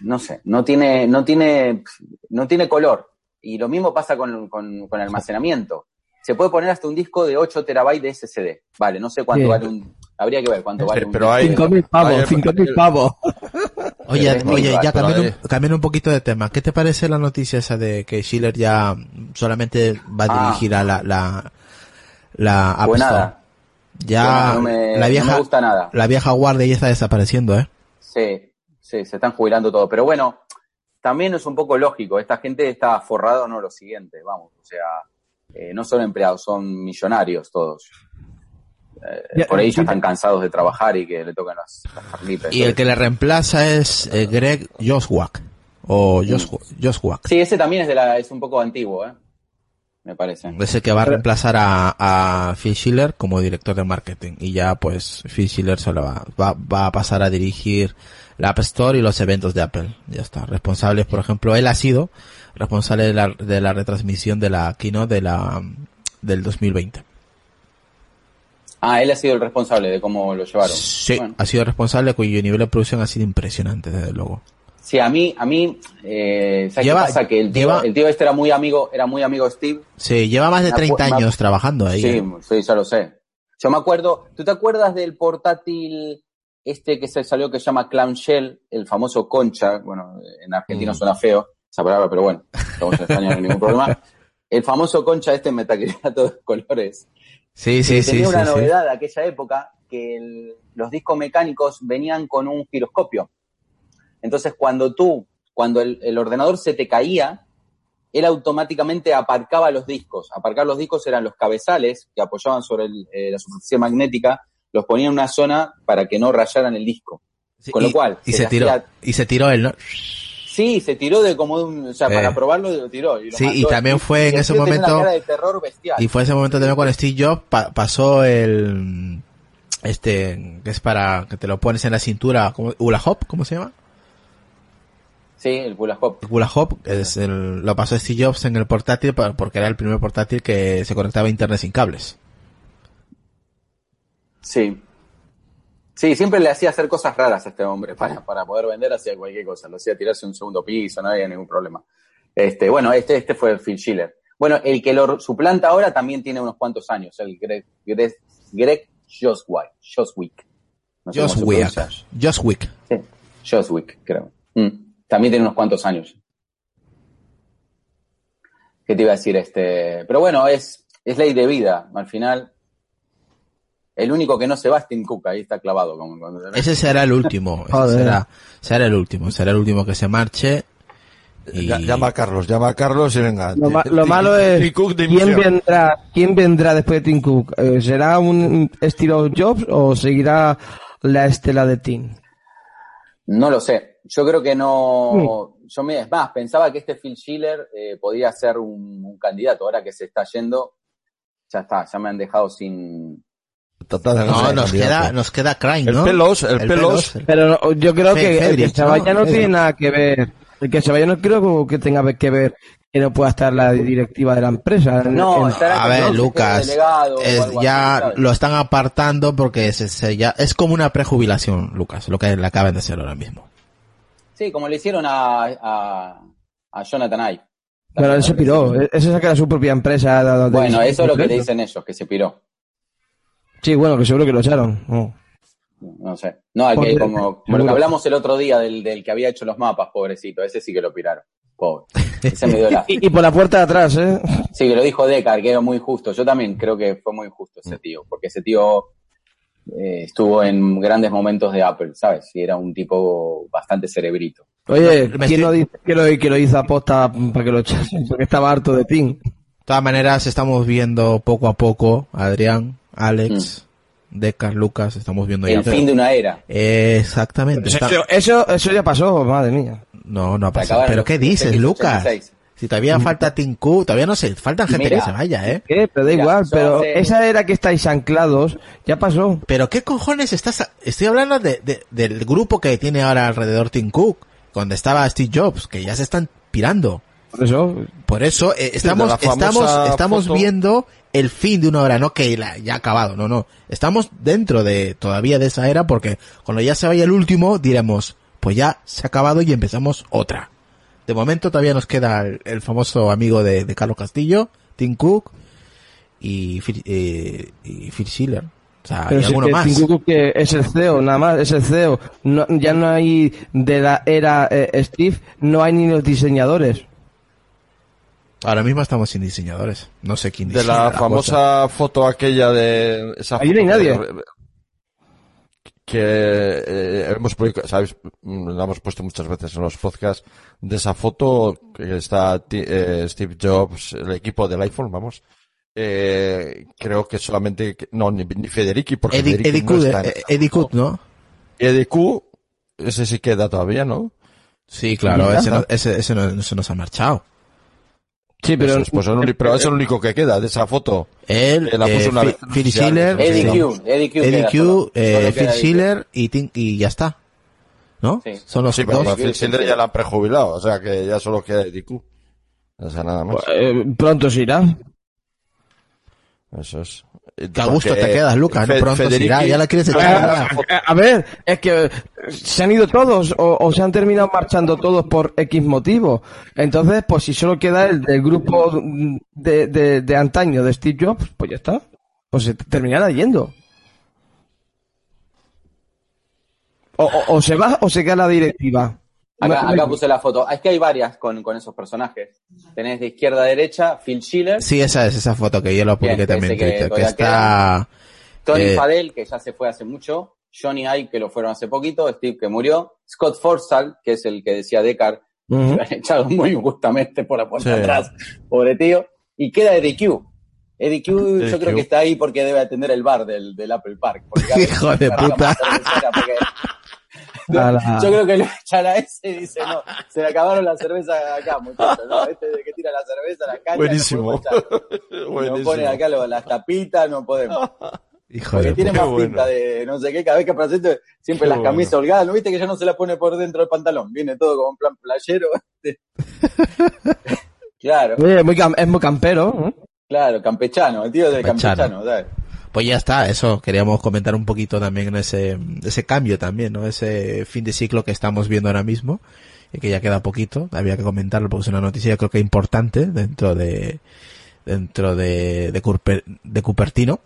no sé, no tiene, no tiene, no tiene color. Y lo mismo pasa con, con, con almacenamiento. Se puede poner hasta un disco de 8 terabytes de SSD. Vale, no sé cuánto Bien. vale un. Habría que ver cuánto vale un. pero hay- disco de- 5000 pavos, Ayer- 5000 pavos. Oye, oye, ya cambiando, un- cambiando un poquito de tema. ¿Qué te parece la noticia esa de que Schiller ya solamente va a Ah. dirigir a la, la, la App Pues Store. nada. Ya No me- la no vieja me gusta nada. la vieja guardia ya está desapareciendo, ¿eh? Sí, sí, se están jubilando todo. Pero bueno, también es un poco lógico. Esta gente está forrada no lo siguiente, vamos. O sea, eh, no son empleados, son millonarios todos. Eh, Ya, por ahí sí, ya están cansados de trabajar y que le tocan las, las. Y el que le reemplaza es eh, Greg Joswak o Jos- Joswak. Sí, ese también es de la, es un poco antiguo, ¿eh? Me parece. Es el que va a reemplazar a, a Phil Schiller como director de marketing. Y ya pues Phil Schiller solo va, va, va a pasar a dirigir la App Store y los eventos de Apple. Ya está. Responsable, por ejemplo, él ha sido responsable de la, de la retransmisión de la keynote de la, del 2020. Ah, él ha sido el responsable de cómo lo llevaron. Sí, Bueno. ha sido responsable cuyo nivel de producción ha sido impresionante, desde luego. Sí, a mí, a mí, eh, ¿sabes Lleva- qué pasa? Que el tío, lleva- el tío este era muy amigo, era muy amigo Steve. Sí, lleva más de Me acu- 30 me acu- años trabajando ahí. Sí, ¿eh? sí, ya lo sé. Yo me acuerdo, ¿tú te acuerdas del portátil este que se salió que se llama Clamshell, el famoso concha? Bueno, en argentino Mm. suena feo esa palabra, pero bueno, estamos en España, no hay ningún problema. El famoso concha este metacrilato de colores. Sí, sí, sí. tenía sí, una sí. novedad de aquella época que el- los discos mecánicos venían con un giroscopio. Entonces, cuando tú, cuando el, el ordenador se te caía, él automáticamente aparcaba los discos. Aparcar los discos eran los cabezales que apoyaban sobre el- eh, la superficie magnética, los ponía en una zona para que no rayaran el disco. Sí, Con lo y- cual, y se tiró, hacía- y se tiró él, ¿no? Sí, se tiró de como de un, o sea, Eh. para probarlo lo tiró. y lo Sí, y también fue en ese momento- Una cara de terror bestial. Y fue ese momento también cuando Steve Jobs pa- pasó el, este, que es para que te lo pones en la cintura, ¿cómo? Hula Hop, ¿cómo se llama? Sí, el Hula Hop. El Hula Hop, es el, lo pasó Steve Jobs en el portátil porque era el primer portátil que se conectaba a internet sin cables. Sí. Sí, siempre le hacía hacer cosas raras a este hombre para, para poder vender, hacía cualquier cosa. Lo hacía tirarse un segundo piso, no había ningún problema. Este, bueno, este, este fue Phil Schiller. Bueno, el que lo suplanta ahora también tiene unos cuantos años, el Greg, Greg, Greg Joswick. Joswick. No sé. Joswick. Sí, Joswick, creo. Mm, También tiene unos cuantos años. ¿Qué te iba a decir? Este, pero bueno, es, es ley de vida. Al final, el único que no se va es Tim Cook, ahí está clavado. Como cuando- Ese será el último. ese Joder. será, será el último. Será el último que se marche. Y... Llama a Carlos, llama a Carlos y venga. Lo, ma- malo es quién vendrá, quién vendrá después de Tim Cook. Eh, ¿Será un estilo Jobs o seguirá la estela de Tim? No lo sé. Yo creo que no. Yo me, es más, pensaba que este Phil Schiller eh, podía ser un, un candidato. Ahora que se está yendo, ya está, ya me han dejado sin. Total, no No, sé, nos queda, nos queda Crane, El ¿no? Pelos, el Pelos. Pero yo creo Fe- que el que Fedrich, se vaya ¿no? no, tiene nada que ver. El que se vaya no creo que tenga que ver que no pueda estar la directiva de la empresa. No, en- estará A ver, Lucas, delegado es- algo ya lo están apartando porque se, se- ya, es como una prejubilación, Lucas, lo que le acaban de hacer ahora mismo. Sí, como le hicieron a, a, a Jonathan Ive. Bueno, él se piró. Ese saca su propia empresa. de- de- Bueno, eso es lo que le dicen ellos, que se piró. Sí, bueno, que seguro que lo echaron. No. No sé. No, al que, como, como lo que hablamos el otro día del, del que había hecho los mapas, pobrecito. Ese sí que lo piraron. Pobre. Ese me dio la... Y, y por la puerta de atrás, ¿eh? Sí, que lo dijo Decar, que era muy justo. Yo también creo que fue muy justo ese tío, porque ese tío eh, estuvo en grandes momentos de Apple, ¿sabes? Y era un tipo bastante cerebrito. Oye, ¿quién estoy- no dice que lo, que lo hizo aposta para que lo echasen? Porque estaba harto de Tim. De todas maneras, estamos viendo poco a poco, Adrián, Alex, Decar, Lucas, estamos viendo ya. Mm. El fin de una era. Exactamente. Eso, está- eso, eso ya pasó, madre mía. No, no ha pasado. ¿Pero qué dices, 86, Lucas? 86. Si todavía falta Tinku, todavía no sé, faltan gente Mira. que se vaya, ¿eh? ¿Qué? Pero da Mira, igual, pero hace- esa era que estáis anclados, ya pasó. Pero ¿qué cojones estás? a- Estoy hablando de, de- del grupo que tiene ahora alrededor Tim Cook, donde estaba Steve Jobs, que ya se están pirando. Por eso, Por eso eh, estamos, estamos, estamos foto. viendo el fin de una hora, no que la, ya ha acabado, no, no. Estamos dentro de todavía de esa era porque cuando ya se vaya el último diremos, pues ya se ha acabado y empezamos otra. De momento todavía nos queda el, el famoso amigo de, de Carlos Castillo, Tim Cook y Phil, eh, y Phil Schiller. O sea, pero y si que más. Tim Cook que es el CEO, nada más, es el CEO. No, ya no hay de la era eh, Steve, no hay ni los diseñadores. Ahora mismo estamos sin diseñadores. No sé quién De diseña la cosa. famosa foto aquella de esa Ahí no hay foto que- nadie. que eh, hemos publicado, sabes, Mm, la hemos puesto muchas veces en los podcasts de esa foto que está eh, Steve Jobs, el equipo del iPhone, vamos. Eh, creo que solamente, no, ni, ni Federici, porque Federici Eddie no está eh. Q, ¿no? Eddie Q, ese sí queda todavía, ¿no? Sí, claro, ese, no, ese, ese no, ese no se ha marchado. Sí, pero, Eso es, pues, el único- pero es el único que queda de esa foto. Él, Eh, la puso eh, una Phil- vez. Phil Sí, Schiller, Eddie. Q, Eddie Q. Eddie queda Q, solo. eh, Phil. Schiller y, y ya está. ¿no? Sí. Son los Sí, pero dos. Phil Schiller ya la han prejubilado, o sea que ya solo queda Eddie Q. O sea, nada más. eh, pronto se irá. Eso es. Que a gusto te quedas, Lucas, no Fe- pronto se Federici- irá, ya la quieres A echar. ver, a ver, es que se han ido todos o, o se han terminado marchando todos por X motivo. Entonces, pues si solo queda el del grupo de, de, de antaño de Steve Jobs, pues ya está. Pues se terminará yendo. O, o, o se va o se queda la directiva. Acá, puse la foto. Es que hay varias con, con esos personajes. Tenés de izquierda a derecha Phil Schiller, Sí, esa es esa foto que yo lo publiqué Bien, también en que Twitter, que está... Tony eh, Fadell, que ya se fue hace mucho, Johnny Ive, que lo fueron hace poquito, Steve, que murió, Scott Forstall, que es el que decía Deckard, Ujú. lo han echado muy injustamente por la puerta Sí. atrás, pobre tío, y queda Eddie Q. Eddie Q, yo creo que está ahí porque debe atender el bar del, del Apple Park. Hijo de puta. A la- Yo creo que lo echan a ese y dice, no, se le acabaron las cervezas acá, muchachos, ¿no? Este de que tira la cerveza la cancha. Buenísimo. No, echar. Nos Buenísimo. ponen acá lo- las tapitas, no podemos. Hijo Porque de tiene más pinta bueno. de no sé qué, cada vez que presente siempre Qué las bueno. camisas holgadas, ¿no viste que ya no se la pone por dentro del pantalón? Viene todo como en plan playero. claro, Oye, muy cam- es muy campero. ¿eh? claro, campechano, el tío de Campechano. campechano, ¿sabes? Pues ya está, eso queríamos comentar un poquito también ese, ese cambio también, ¿no? Ese fin de ciclo que estamos viendo ahora mismo y que ya queda poquito, había que comentarlo porque es una noticia creo que importante dentro de, dentro de, de, de Cupertino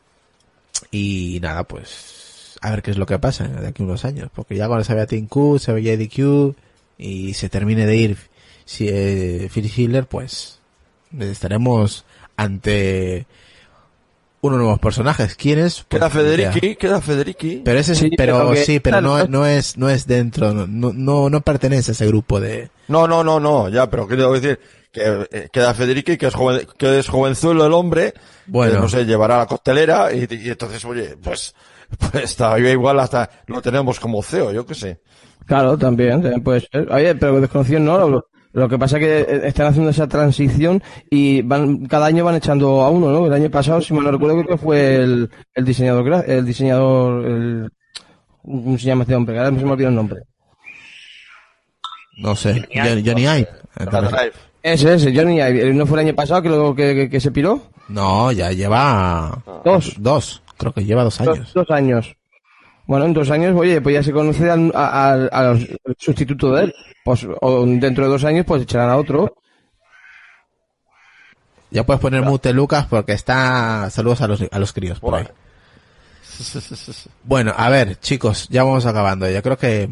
y nada, pues a ver qué es lo que pasa de aquí unos años, porque ya cuando se vea Tim Q, se vea Eddie Q y se termine de ir si, eh, Phil Schiller, pues estaremos ante unos nuevos personajes. ¿Quiénes? Pues, Queda. Federici, queda Federici. Pero ese Sí, pero que- sí, pero no, claro. no es, no es dentro, no, no, no pertenece a ese grupo de, No, no, no, no, ya, pero quiero decir que eh, queda Federici, que es joven, que es jovenzuelo el hombre, Bueno. que, no sé, llevará a la costelera y, y entonces, oye, pues, pues está igual hasta lo tenemos como CEO, yo qué sé. Claro, también, también puede ser. Oye, pero desconocido no, lo, que pasa es que eh, están haciendo esa transición y van, cada año van echando a uno, ¿no? El año pasado, si mal no recuerdo, creo que fue el, el diseñador, el diseñador, el, ¿cómo se llama este hombre? Ahora se me olvidó el nombre. no sé, Johnny Ive. Johnny, Johnny Ive. Ese, ese, Johnny Ive. ¿No fue el año pasado que, lo, que, que, que se piró? No, ya lleva Dos. dos, creo que lleva dos años. Dos, dos años. Bueno, en dos años, oye, pues ya se conoce al, a- al- al sustituto de él. Pues, o dentro de dos años, pues echarán a otro. Ya puedes poner mute Lucas porque está, saludos a los, a los críos por ahí. Bueno, a ver, chicos, ya vamos acabando. Yo creo que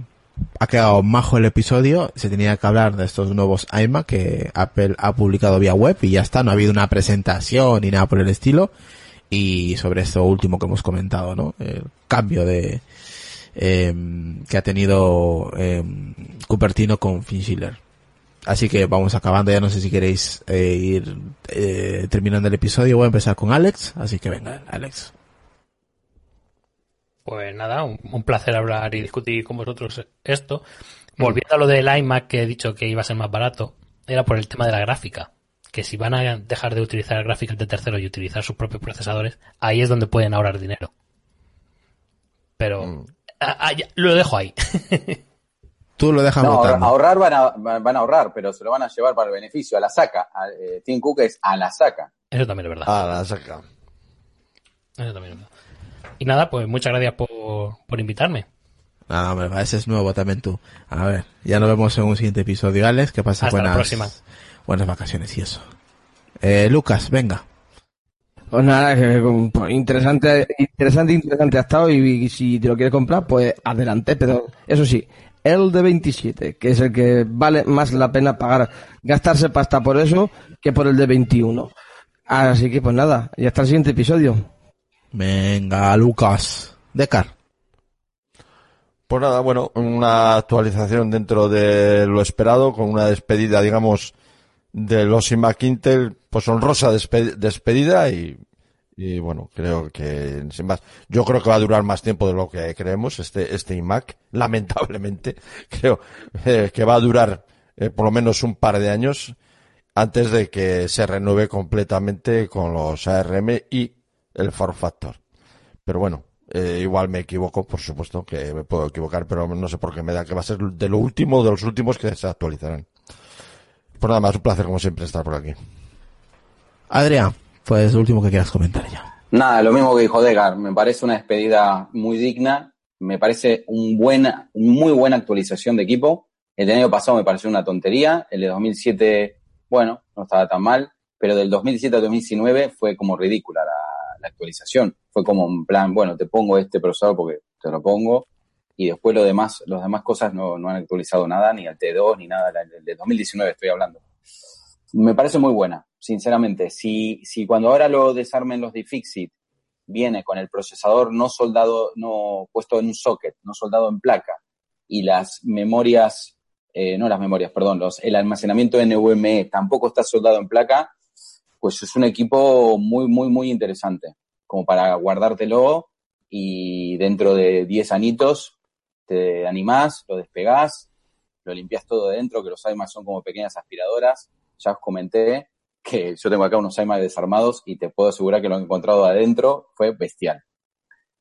ha quedado majo el episodio. Se tenía que hablar de estos nuevos iMac que Apple ha publicado vía web y ya está. No ha habido una presentación ni nada por el estilo. Y sobre esto último que hemos comentado, ¿no? El cambio de, em, que ha tenido em, Cupertino con Finchiller. Así que vamos acabando. Ya no sé si queréis eh, ir eh, terminando el episodio. Voy a empezar con Alex. Así que venga, Alex. Pues nada, un, un placer hablar y discutir con vosotros esto. Volviendo a lo del iMac que he dicho que iba a ser más barato, era por el tema de la gráfica. Que si van a dejar de utilizar gráficas de terceros y utilizar sus propios procesadores, ahí es donde pueden ahorrar dinero. Pero ya, lo dejo ahí. Tú lo dejas No, ahorrar, votando. ahorrar van a, van a ahorrar, pero se lo van a llevar para el beneficio, a la saca. A, eh, Tim Cook es a la saca. Eso también es verdad. Ah, la saca. Eso también es verdad. Y nada, pues muchas gracias por, por invitarme. Ah, hombre, ese es nuevo también tú. A ver, ya nos vemos en un siguiente episodio, Alex. Que pasa Hasta la buenas, próxima. Buenas vacaciones y eso. Eh, Lucas, venga. Pues nada, que, pues, interesante, interesante, interesante ha estado y, y si te lo quieres comprar, pues adelante, pero eso sí, el de 27, que es el que vale más la pena pagar, gastarse pasta por eso que por el de 21. Así que pues nada, y hasta el siguiente episodio. Venga, Lucas. Decar. Pues nada, bueno, una actualización dentro de lo esperado, con una despedida, digamos, de los iMac Intel, pues honrosa despe- despedida y, y bueno, creo que, sin más, yo creo que va a durar más tiempo de lo que creemos este, este iMac, lamentablemente, creo eh, que va a durar eh, por lo menos un par de años antes de que se renueve completamente con los ARM y el form factor. Pero bueno, eh, igual me equivoco, por supuesto que me puedo equivocar, pero no sé por qué me da que va a ser de lo último, de los últimos que se actualizarán. Pues nada más, un placer como siempre estar por aquí. Adrián, pues lo último que quieras comentar ya. Nada, lo mismo que dijo Degar, me parece una despedida muy digna, me parece un buena, muy buena actualización de equipo. El año pasado me pareció una tontería, el de 2007, bueno, no estaba tan mal, pero del 2017 al 2019 fue como ridícula la, la actualización. Fue como en plan, bueno, te pongo este procesador porque te lo pongo, y después lo demás, las demás cosas no, no han actualizado nada, ni el T2, ni nada, el de 2019 estoy hablando. Me parece muy buena, sinceramente. Si, si cuando ahora lo desarmen los de Fixit viene con el procesador no soldado, no puesto en un socket, no soldado en placa, y las memorias, eh, no las memorias, perdón, los, el almacenamiento NVMe tampoco está soldado en placa, pues es un equipo muy, muy, muy interesante, como para guardártelo y dentro de 10 anitos te animás, lo despegás, lo limpias todo de dentro, que los iMac son como pequeñas aspiradoras. Ya os comenté que yo tengo acá unos iMac desarmados y te puedo asegurar que lo he encontrado adentro, fue bestial.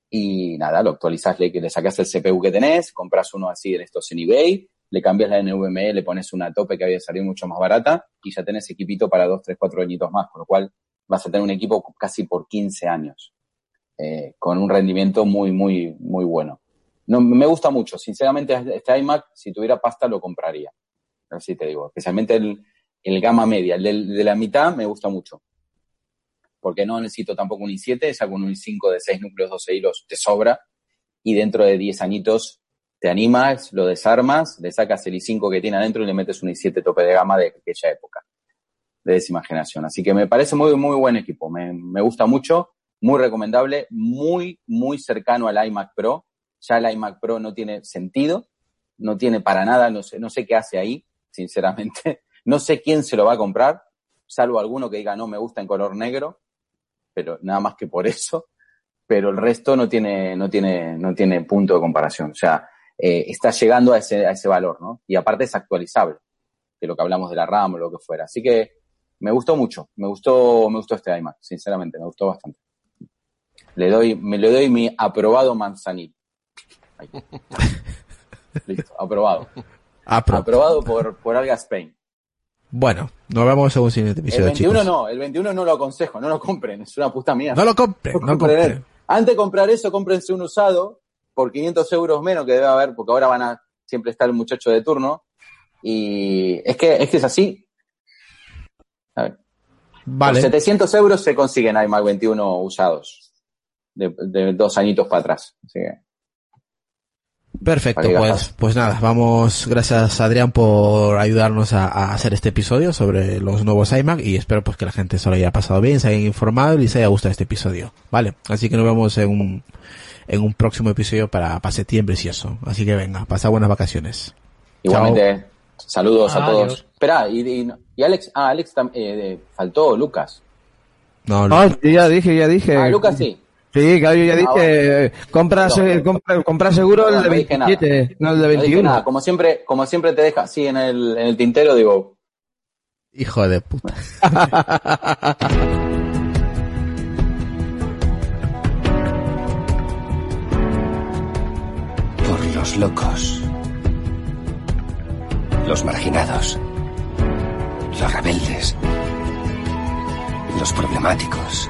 Y nada, lo actualizás, le, le sacás el CPU que tenés, compras uno así de estos en eBay, le cambias la NVMe, le pones una tope que había salido mucho más barata y ya tenés equipito para 2, 3, 4 añitos más, con lo cual vas a tener un equipo casi por 15 años, eh, con un rendimiento muy, muy, muy bueno. No, me gusta mucho, sinceramente este iMac, si tuviera pasta lo compraría, así te digo, especialmente el, el gama media, el de, de, la mitad me gusta mucho, porque no necesito tampoco un i7, ya con un i5 de 6 núcleos, 12 hilos te sobra, y dentro de 10 añitos te animas, lo desarmas, le sacas el i5 que tiene adentro y le metes un i7 tope de gama de aquella época, de décima generación. Así que me parece muy, muy buen equipo, me, me gusta mucho, muy recomendable, muy, muy cercano al iMac Pro. Ya el iMac Pro no tiene sentido, no tiene para nada, no sé, no sé qué hace ahí, sinceramente. No sé quién se lo va a comprar, salvo alguno que diga no me gusta en color negro, pero nada más que por eso. Pero el resto no tiene, no tiene, no tiene punto de comparación. O sea, eh, está llegando a ese, a ese valor, ¿no? Y aparte es actualizable, de lo que hablamos de la RAM o lo que fuera. Así que me gustó mucho, me gustó, me gustó este iMac, sinceramente, me gustó bastante. Le doy, me le doy mi aprobado manzanito. Ahí. Listo, aprobado. Apro. Aprobado por, por Alga Spain. Bueno, nos vemos en un siguiente episodio, El 21 chicos. no, el 21 no lo aconsejo, no lo compren, es una puta mierda. No lo compren, no compren. Antes de comprar eso, cómprense un usado por 500 euros menos que debe haber, porque ahora van a siempre estar el muchacho de turno. Y es que es, que es así. A ver. Vale. Por 700 euros se consiguen iMac 21 usados. De, de dos añitos para atrás. Así que, Perfecto, pues, pues nada, vamos, gracias Adrián por ayudarnos a, a hacer este episodio sobre los nuevos iMac y espero pues que la gente se lo haya pasado bien, se haya informado y les haya gustado este episodio, ¿vale? Así que nos vemos en un, en un próximo episodio para, para septiembre si eso. Así que venga, pasa buenas vacaciones. igualmente, saludos a Adiós. todos. Espera, y, y, y Alex, ah, Alex eh, faltó Lucas. No. Ah, sí, ya dije, ya dije. Ah, Lucas sí. Sí, claro, yo ya dije, eh, compra, No, no. compra, compra seguro el de no dije 27, no el de No dije 21. nada, como siempre, como siempre te deja así en el, en el tintero, digo, Hijo de puta. Por los locos. Los marginados. Los rebeldes. Los problemáticos.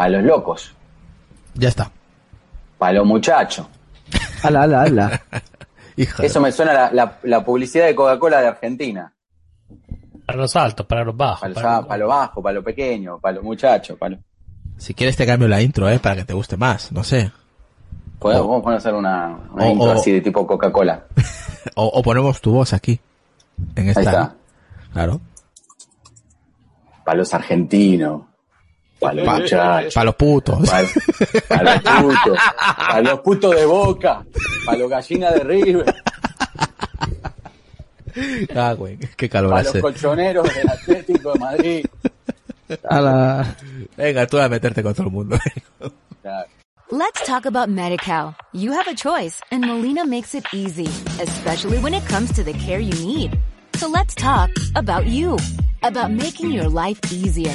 Para los locos, Ya está. para los muchachos. Ala, ala, ala. Hija Eso me suena la, la, la publicidad de Coca-Cola de Argentina. Para los altos, para los bajos. Para los, para los- para lo bajo, para lo pequeño, para los muchachos. Para lo- Si quieres te cambio la intro, eh, para que te guste más, no sé. Podemos, vamos a hacer una, una intro así de tipo Coca-Cola. O, o ponemos tu voz aquí. En esta. Ahí está. Claro. Para los argentinos. Para los los putos. Para, los putos. Para los putos de boca. Para los gallinas de River. ah, güey, qué calor Para los colchoneros del Atlético de Madrid. Ala. Venga, tú a meterte con todo el mundo. Let's talk about MediCal. You have a choice and Molina makes it easy, especially when it comes to the care you need. So let's talk about you, about making your life easier,